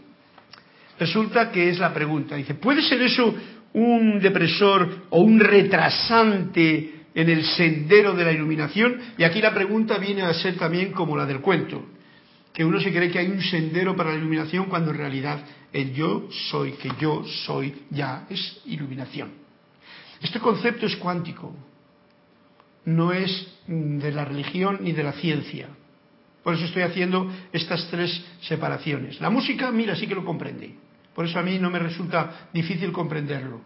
Speaker 1: Resulta que es la pregunta. Dice, ¿puede ser eso un depresor o un retrasante en el sendero de la iluminación? Y aquí la pregunta viene a ser también como la del cuento, que uno se cree que hay un sendero para la iluminación cuando en realidad el yo soy, que yo soy ya es iluminación. Este concepto es cuántico, no es de la religión ni de la ciencia. Por eso estoy haciendo estas tres separaciones. La música, mira, sí que lo comprende. Por eso a mí no me resulta difícil comprenderlo.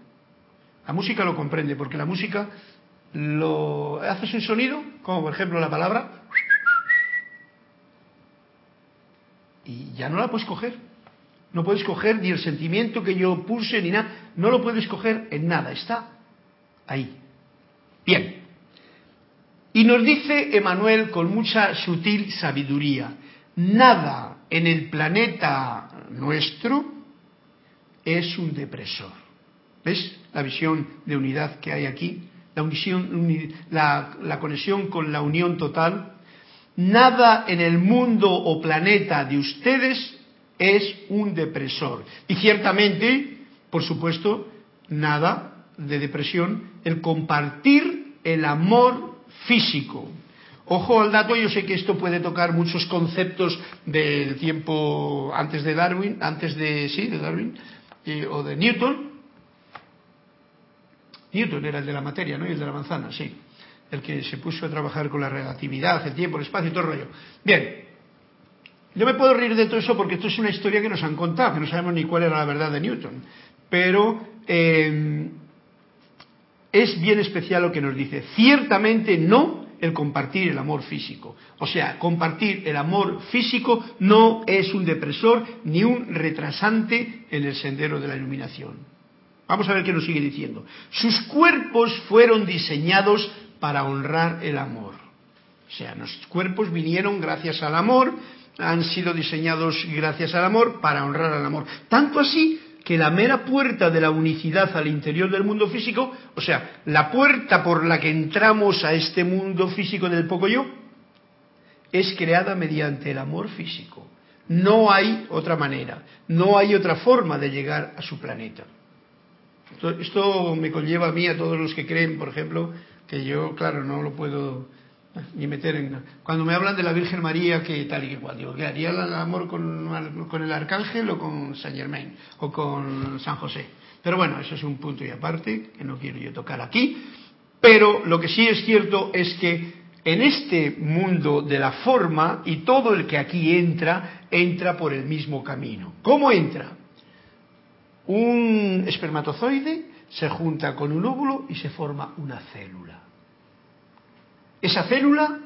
Speaker 1: La música lo comprende, porque la música lo haces un sonido, como por ejemplo la palabra, y ya no la puedes coger. No puedes coger ni el sentimiento que yo puse ni nada. No lo puedes coger en nada. Está ahí. Bien. Y nos dice Emanuel con mucha sutil sabiduría, nada en el planeta nuestro es un depresor. ¿Ves la visión de unidad que hay aquí? La, la conexión con la unión total. Nada en el mundo o planeta de ustedes es un depresor. Y ciertamente, por supuesto, nada de depresión el compartir el amor físico. Ojo al dato, yo sé que esto puede tocar muchos conceptos del tiempo antes de Darwin, antes de, sí, de Darwin, o de Newton. Newton era el de la materia, ¿no? Y el de la manzana, sí. El que se puso a trabajar con la relatividad, el tiempo, el espacio y todo el rollo. Bien. Yo me puedo reír de todo eso porque esto es una historia que nos han contado, que no sabemos ni cuál era la verdad de Newton. Pero eh, es bien especial lo que nos dice. Ciertamente no el compartir el amor físico. O sea, compartir el amor físico no es un depresor ni un retrasante en el sendero de la iluminación. Vamos a ver qué nos sigue diciendo. Sus cuerpos fueron diseñados para honrar el amor. O sea, nuestros cuerpos vinieron gracias al amor, han sido diseñados gracias al amor para honrar al amor. Tanto así que la mera puerta de la unicidad al interior del mundo físico, o sea, la puerta por la que entramos a este mundo físico del poco yo, es creada mediante el amor físico. No hay otra manera, no hay otra forma de llegar a su planeta. Esto, me conlleva a mí, a todos los que creen, por ejemplo, que yo, claro, no lo puedo ni meter en... Cuando me hablan de la Virgen María, que tal y que cual, digo, ¿qué haría el amor con, con el Arcángel o con Saint Germain o con San José? Pero bueno, eso es un punto y aparte que no quiero yo tocar aquí. Pero lo que sí es cierto es que en este mundo de la forma y todo el que aquí entra, entra por el mismo camino. ¿Cómo entra? Un espermatozoide se junta con un óvulo y se forma una célula. Esa célula,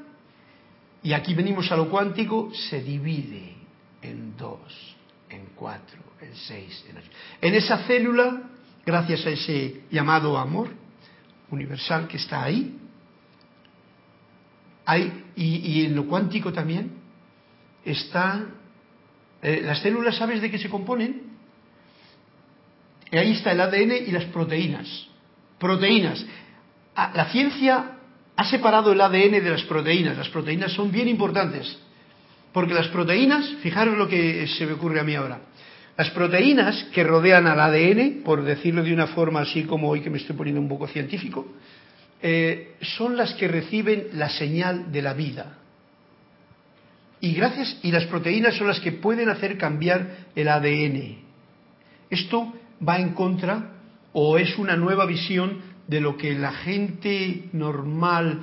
Speaker 1: y aquí venimos a lo cuántico, se divide en dos, en cuatro, en seis, en ocho. En esa célula, gracias a ese llamado amor universal que está ahí, hay, y, en lo cuántico también, está, eh, las células, ¿sabes de qué se componen? ahí está el ADN y las proteínas. Proteínas. Ah, la ciencia ha separado el ADN de las proteínas. Las proteínas son bien importantes. Porque las proteínas, fijaros lo que se me ocurre a mí ahora. Las proteínas que rodean al ADN, por decirlo de una forma así como hoy que me estoy poniendo un poco científico, eh, son las que reciben la señal de la vida. Y gracias, y las proteínas son las que pueden hacer cambiar el ADN. Esto va en contra o es una nueva visión de lo que la gente normal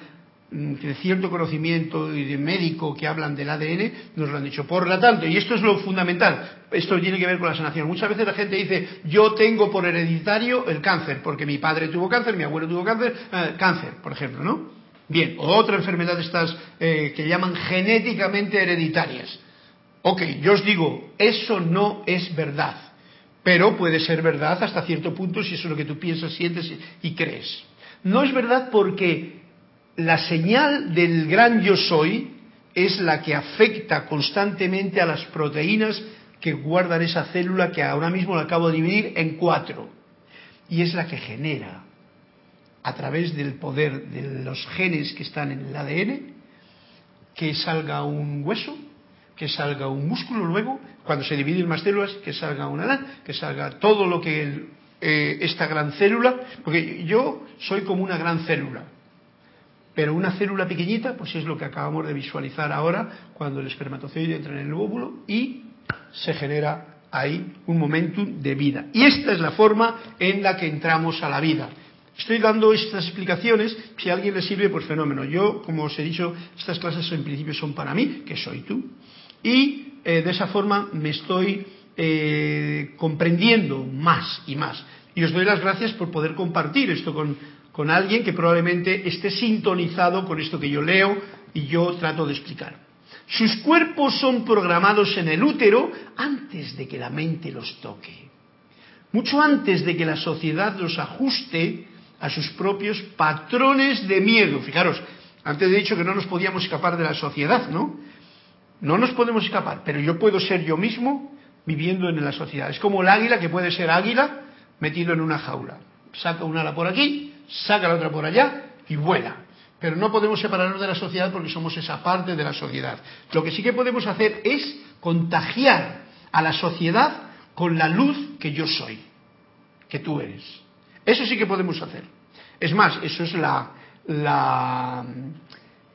Speaker 1: mm, de cierto conocimiento y de médico que hablan del ADN nos lo han dicho. Por lo tanto, y esto es lo fundamental, esto tiene que ver con la sanación. Muchas veces la gente dice, yo tengo por hereditario el cáncer, porque mi padre tuvo cáncer, mi abuelo tuvo cáncer, eh, cáncer, por ejemplo, ¿no? Bien, otra enfermedad estas eh, que llaman genéticamente hereditarias. Ok, yo os digo, eso no es verdad. Pero puede ser verdad hasta cierto punto si eso es lo que tú piensas, sientes y crees. No es verdad porque la señal del gran yo soy es la que afecta constantemente a las proteínas que guardan esa célula que ahora mismo la acabo de dividir en cuatro. Y es la que genera, a través del poder de los genes que están en el ADN, que salga un hueso, que salga un músculo luego, cuando se dividen más células, que salga una edad, que salga todo lo que eh, esta gran célula, porque yo soy como una gran célula, pero una célula pequeñita, pues es lo que acabamos de visualizar ahora, cuando el espermatozoide entra en el óvulo y se genera ahí un momentum de vida. Y esta es la forma en la que entramos a la vida. Estoy dando estas explicaciones, si a alguien le sirve, pues fenómeno. Yo, como os he dicho, estas clases en principio son para mí, que soy tú, y eh, de esa forma me estoy eh, comprendiendo más y más. Y os doy las gracias por poder compartir esto con, con alguien que probablemente esté sintonizado con esto que yo leo y yo trato de explicar. Sus cuerpos son programados en el útero antes de que la mente los toque. Mucho antes de que la sociedad los ajuste a sus propios patrones de miedo. Fijaros, antes he dicho que no nos podíamos escapar de la sociedad, ¿no? No nos podemos escapar, pero yo puedo ser yo mismo viviendo en la sociedad. Es como el águila que puede ser águila metido en una jaula. Saca una ala por aquí, saca la otra por allá y vuela. Pero no podemos separarnos de la sociedad porque somos esa parte de la sociedad. Lo que sí que podemos hacer es contagiar a la sociedad con la luz que yo soy, que tú eres. Eso sí que podemos hacer. Es más, eso es la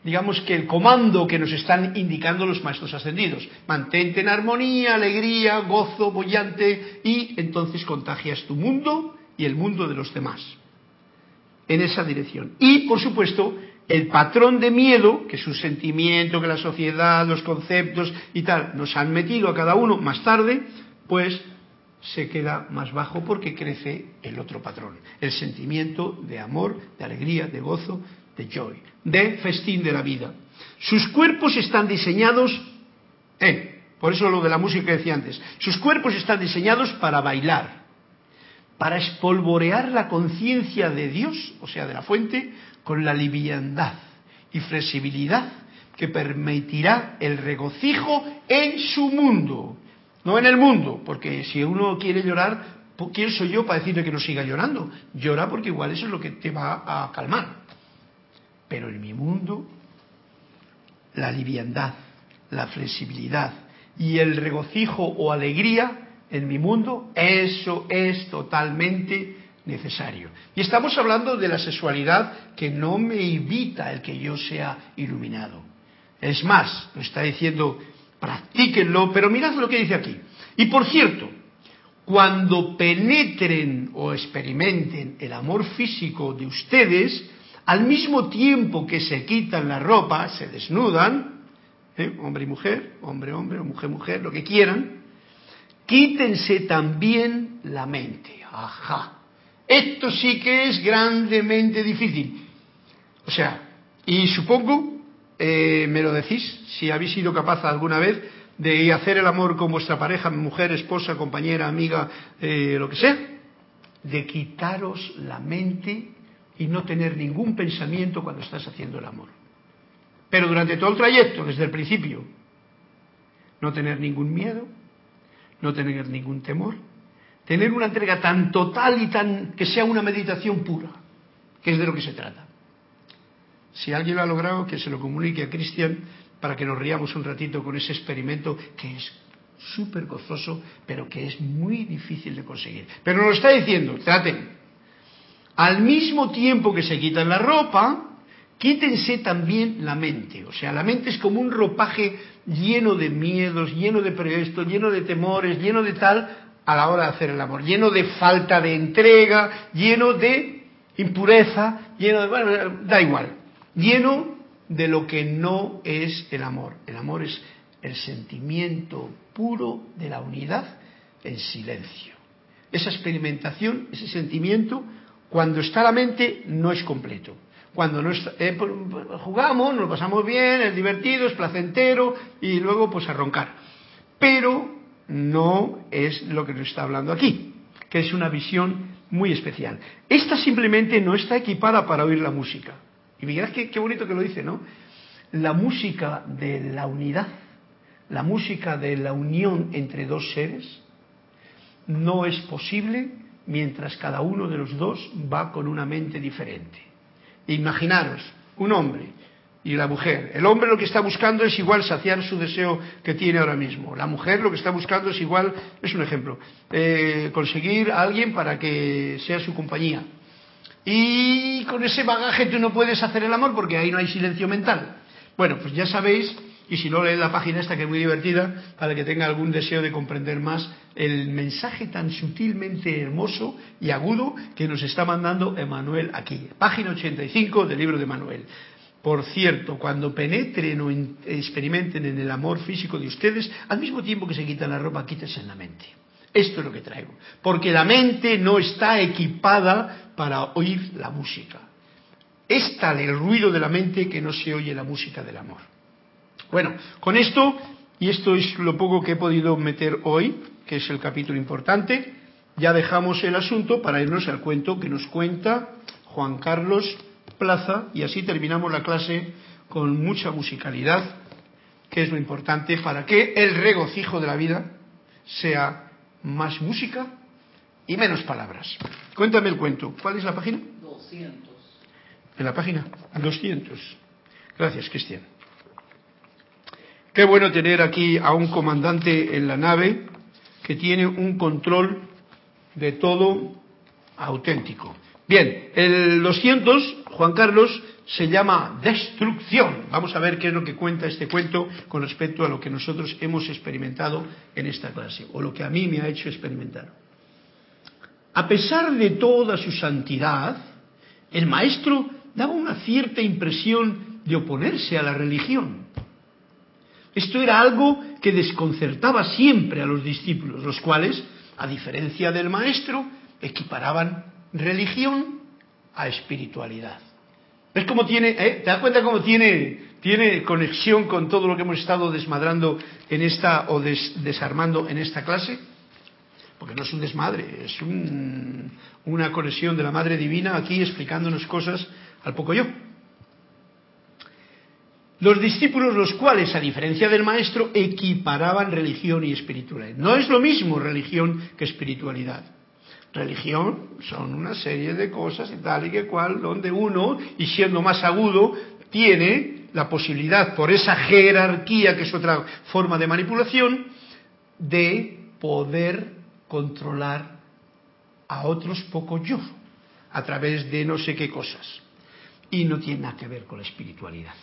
Speaker 1: digamos que el comando que nos están indicando los maestros ascendidos. Mantente en armonía, alegría, gozo, bollante y entonces contagias tu mundo y el mundo de los demás. En esa dirección. Y, por supuesto, el patrón de miedo, que es un sentimiento que la sociedad, los conceptos y tal nos han metido a cada uno más tarde, pues se queda más bajo porque crece el otro patrón, el sentimiento de amor, de alegría, de gozo, de joy, de festín de la vida. Sus cuerpos están diseñados, eh, por eso lo de la música que decía antes, sus cuerpos están diseñados para bailar, para espolvorear la conciencia de Dios, o sea, de la fuente, con la liviandad y flexibilidad que permitirá el regocijo en su mundo, no en el mundo, porque si uno quiere llorar, ¿quién soy yo para decirle que no siga llorando? Llora porque igual eso es lo que te va a calmar. Pero en mi mundo, la liviandad, la flexibilidad y el regocijo o alegría en mi mundo, eso es totalmente necesario. Y estamos hablando de la sexualidad que no me evita el que yo sea iluminado. Es más, lo está diciendo, practíquenlo, pero mirad lo que dice aquí. Y por cierto, cuando penetren o experimenten el amor físico de ustedes, al mismo tiempo que se quitan la ropa, se desnudan, ¿eh? hombre y mujer, hombre, hombre, mujer, mujer, lo que quieran, quítense también la mente. Ajá. Esto sí que es grandemente difícil. O sea, y supongo, eh, me lo decís, si habéis sido capaz alguna vez de hacer el amor con vuestra pareja, mujer, esposa, compañera, amiga, eh, lo que sea, de quitaros la mente y no tener ningún pensamiento cuando estás haciendo el amor. Pero durante todo el trayecto, desde el principio, no tener ningún miedo, no tener ningún temor, tener una entrega tan total y tan que sea una meditación pura, que es de lo que se trata. Si alguien lo ha logrado, que se lo comunique a Cristian para que nos riamos un ratito con ese experimento que es súper gozoso, pero que es muy difícil de conseguir. Pero nos lo está diciendo, traten, al mismo tiempo que se quitan la ropa, quítense también la mente. O sea, la mente es como un ropaje lleno de miedos, lleno de presto, lleno de temores, lleno de tal, a la hora de hacer el amor, lleno de falta de entrega, lleno de impureza, lleno de, bueno, da igual, lleno de lo que no es el amor. El amor es el sentimiento puro de la unidad en silencio. Esa experimentación, ese sentimiento, cuando está la mente, no es completo. Cuando no eh, pues, jugamos, nos lo pasamos bien, es divertido, es placentero y luego pues a roncar. Pero no es lo que nos está hablando aquí, que es una visión muy especial. Esta simplemente no está equipada para oír la música. Y mirad qué, qué bonito que lo dice, ¿no? La música de la unidad, la música de la unión entre dos seres, no es posible mientras cada uno de los dos va con una mente diferente. Imaginaros, un hombre y la mujer. El hombre lo que está buscando es igual saciar su deseo que tiene ahora mismo. La mujer lo que está buscando es igual, es un ejemplo, eh, conseguir a alguien para que sea su compañía. Y con ese bagaje tú no puedes hacer el amor porque ahí no hay silencio mental. Bueno, pues ya sabéis y si no, leen la página esta que es muy divertida para que tenga algún deseo de comprender más el mensaje tan sutilmente hermoso y agudo que nos está mandando Emanuel aquí. Página 85 del libro de Emanuel. Por cierto, cuando penetren o experimenten en el amor físico de ustedes, al mismo tiempo que se quitan la ropa, quítense en la mente. Esto es lo que traigo. Porque la mente no está equipada para oír la música. Es tal el ruido de la mente que no se oye la música del amor. Bueno, con esto, y esto es lo poco que he podido meter hoy, que es el capítulo importante, ya dejamos el asunto para irnos al cuento que nos cuenta Juan Carlos Plaza y así terminamos la clase con mucha musicalidad, que es lo importante para que el regocijo de la vida sea más música y menos palabras. Cuéntame el cuento. ¿Cuál es la página?
Speaker 2: 200.
Speaker 1: En la página 200. Gracias, Cristian. Qué bueno tener aquí a un comandante en la nave que tiene un control de todo auténtico. Bien, el 200, Juan Carlos, se llama destrucción. Vamos a ver qué es lo que cuenta este cuento con respecto a lo que nosotros hemos experimentado en esta clase, o lo que a mí me ha hecho experimentar. A pesar de toda su santidad, el maestro daba una cierta impresión de oponerse a la religión. Esto era algo que desconcertaba siempre a los discípulos, los cuales, a diferencia del maestro, equiparaban religión a espiritualidad. ¿Ves cómo tiene, eh? ¿Te das cuenta cómo tiene, tiene conexión con todo lo que hemos estado desmadrando en esta o desarmando en esta clase? porque no es un desmadre, es una conexión de la Madre Divina aquí explicándonos cosas al poco yo. Los discípulos, los cuales, a diferencia del maestro, equiparaban religión y espiritualidad. No es lo mismo religión que espiritualidad. Religión son una serie de cosas y tal y que cual, donde uno, y siendo más agudo, tiene la posibilidad, por esa jerarquía, que es otra forma de manipulación, de poder controlar a otros poco yo, a través de no sé qué cosas. Y no tiene nada que ver con la espiritualidad.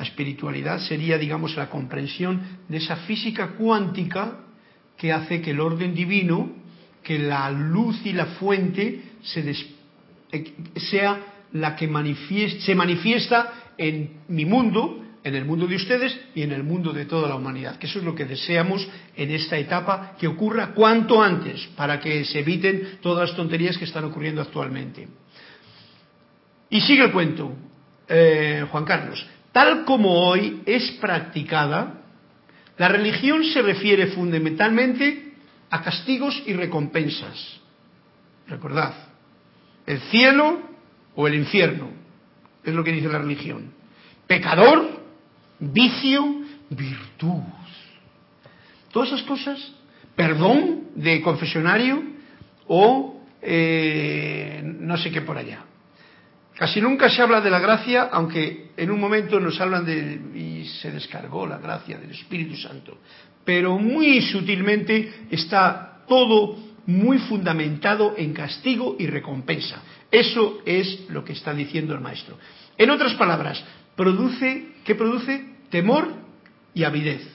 Speaker 1: La espiritualidad sería, digamos, la comprensión de esa física cuántica que hace que el orden divino, que la luz y la fuente eh, sea la que se manifiesta en mi mundo, en el mundo de ustedes y en el mundo de toda la humanidad. Que eso es lo que deseamos en esta etapa que ocurra cuanto antes, para que se eviten todas las tonterías que están ocurriendo actualmente. Y sigue el cuento, eh, Juan Carlos. Tal como hoy es practicada, la religión se refiere fundamentalmente a castigos y recompensas. Recordad, el cielo o el infierno, es lo que dice la religión. Pecador, vicio, virtud. Todas esas cosas, perdón de confesionario o eh, no sé qué por allá. Casi nunca se habla de la gracia, aunque en un momento nos hablan de y se descargó la gracia del Espíritu Santo. Pero muy sutilmente está todo muy fundamentado en castigo y recompensa. Eso es lo que está diciendo el maestro. En otras palabras, produce, ¿qué produce? Temor y avidez.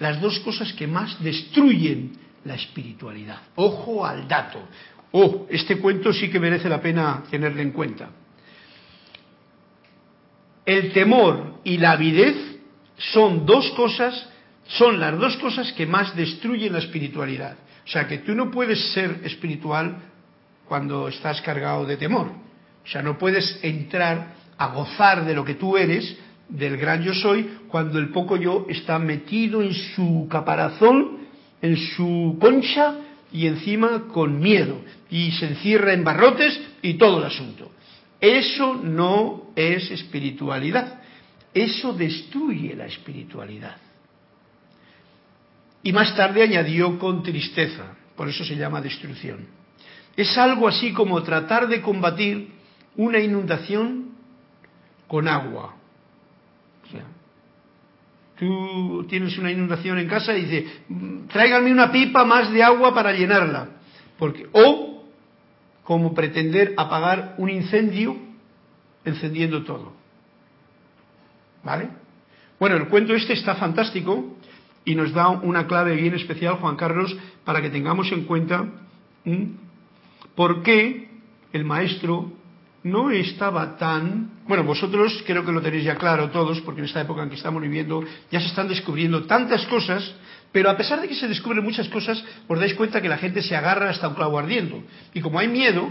Speaker 1: Las dos cosas que más destruyen la espiritualidad. Ojo al dato. Oh, este cuento sí que merece la pena tenerlo en cuenta. El temor y la avidez son dos cosas, son las dos cosas que más destruyen la espiritualidad. O sea que tú no puedes ser espiritual cuando estás cargado de temor. O sea, no puedes entrar a gozar de lo que tú eres, del gran yo soy, cuando el poco yo está metido en su caparazón, en su concha y encima con miedo. Y se encierra en barrotes y todo el asunto. Eso no es espiritualidad. Eso destruye la espiritualidad. Y más tarde añadió con tristeza, por eso se llama destrucción. Es algo así como tratar de combatir una inundación con agua. O sea, tú tienes una inundación en casa y dices, tráiganme una pipa más de agua para llenarla. Porque, o como pretender apagar un incendio encendiendo todo. ¿Vale? Bueno, el cuento este está fantástico y nos da una clave bien especial, Juan Carlos, para que tengamos en cuenta por qué el maestro no estaba tan... Bueno, vosotros creo que lo tenéis ya claro todos, porque en esta época en que estamos viviendo ya se están descubriendo tantas cosas, pero a pesar de que se descubren muchas cosas, os dais cuenta que la gente se agarra hasta un clavo ardiendo. Y como hay miedo,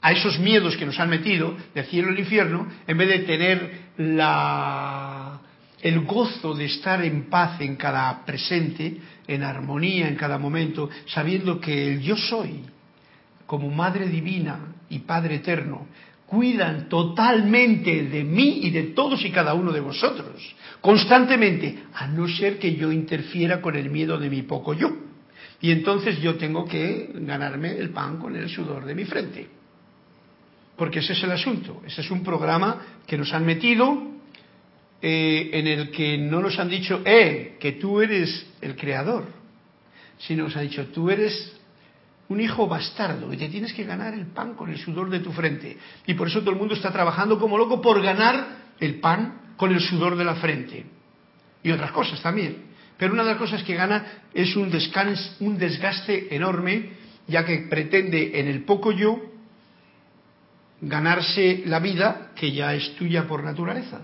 Speaker 1: a esos miedos que nos han metido del cielo al infierno, en vez de tener la, el gozo de estar en paz en cada presente, en armonía en cada momento, sabiendo que el yo soy, como Madre Divina y Padre Eterno, cuidan totalmente de mí y de todos y cada uno de vosotros, constantemente, a no ser que yo interfiera con el miedo de mi poco yo. Y entonces yo tengo que ganarme el pan con el sudor de mi frente. Porque ese es el asunto. Ese es un programa que nos han metido eh, en el que no nos han dicho, eh, que tú eres el creador, sino nos han dicho, tú eres un hijo bastardo y te tienes que ganar el pan con el sudor de tu frente. Y por eso todo el mundo está trabajando como loco por ganar el pan con el sudor de la frente. Y otras cosas también. Pero una de las cosas que gana es un, un desgaste enorme, ya que pretende en el poco yo ganarse la vida que ya es tuya por naturaleza.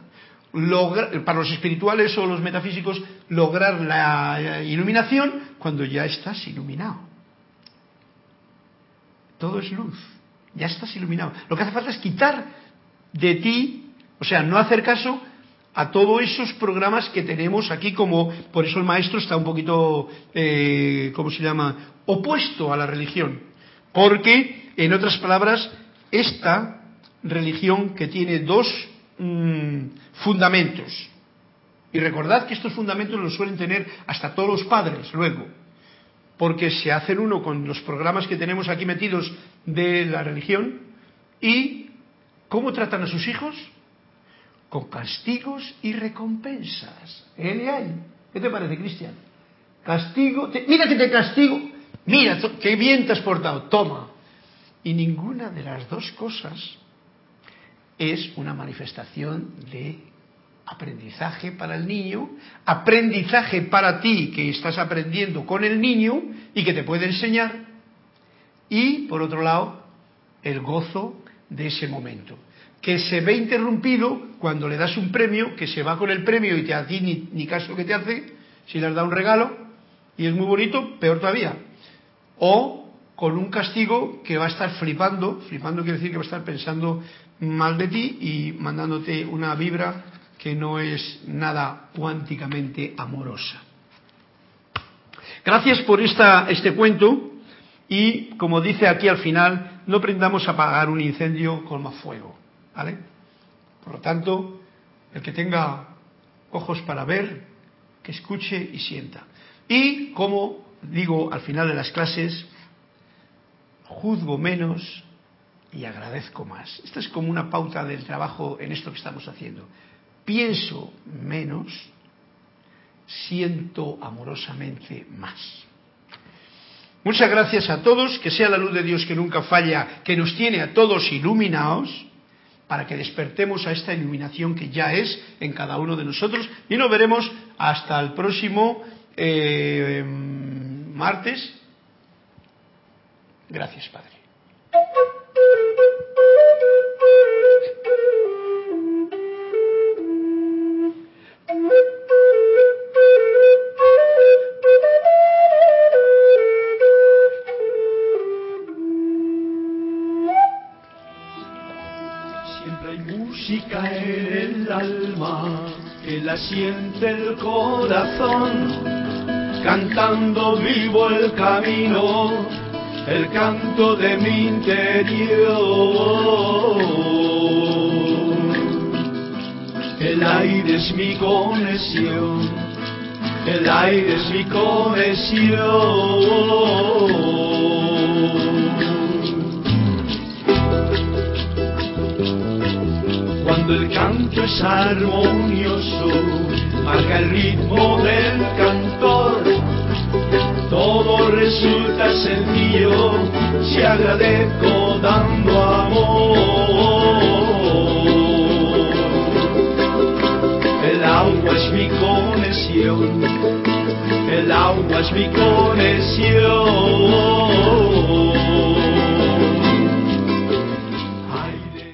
Speaker 1: para los espirituales o los metafísicos, lograr la iluminación cuando ya estás iluminado. Todo es luz. Ya estás iluminado. Lo que hace falta es quitar de ti, o sea, no hacer caso a todos esos programas que tenemos aquí, como por eso el maestro está un poquito, eh, ¿cómo se llama?, opuesto a la religión. Porque, en otras palabras, esta religión que tiene dos mm, fundamentos, y recordad que estos fundamentos los suelen tener hasta todos los padres luego, porque se hacen uno con los programas que tenemos aquí metidos de la religión y cómo tratan a sus hijos con castigos y recompensas. ¿Eh? ¿Qué te parece, Cristian? Castigo, mira que te castigo, mira qué bien te has portado, toma. Y ninguna de las dos cosas es una manifestación de aprendizaje para el niño, aprendizaje para ti que estás aprendiendo con el niño y que te puede enseñar, y por otro lado, el gozo de ese momento, que se ve interrumpido cuando le das un premio, que se va con el premio y te, a ti ni, caso que te hace, si le has dado un regalo y es muy bonito, peor todavía. O con un castigo que va a estar flipando, flipando quiere decir que va a estar pensando mal de ti y mandándote una vibra que no es nada cuánticamente amorosa. Gracias por esta, este cuento y, como dice aquí al final, no aprendamos a apagar un incendio con más fuego. ¿vale? Por lo tanto, el que tenga ojos para ver, que escuche y sienta. Y, como digo al final de las clases, juzgo menos y agradezco más. Esta es como una pauta del trabajo en esto que estamos haciendo pienso menos, siento amorosamente más. Muchas gracias a todos, que sea la luz de Dios que nunca falla, que nos tiene a todos iluminados, para que despertemos a esta iluminación que ya es en cada uno de nosotros y nos veremos hasta el próximo eh, martes. Gracias, Padre.
Speaker 3: Que la siente el corazón, cantando vivo el camino, el canto de mi interior. El aire es mi conexión, el aire es mi conexión. Cuando el canto es armonioso, marca el ritmo del cantor. Todo resulta sencillo si agradezco dando amor. El agua es mi conexión, el agua es mi conexión.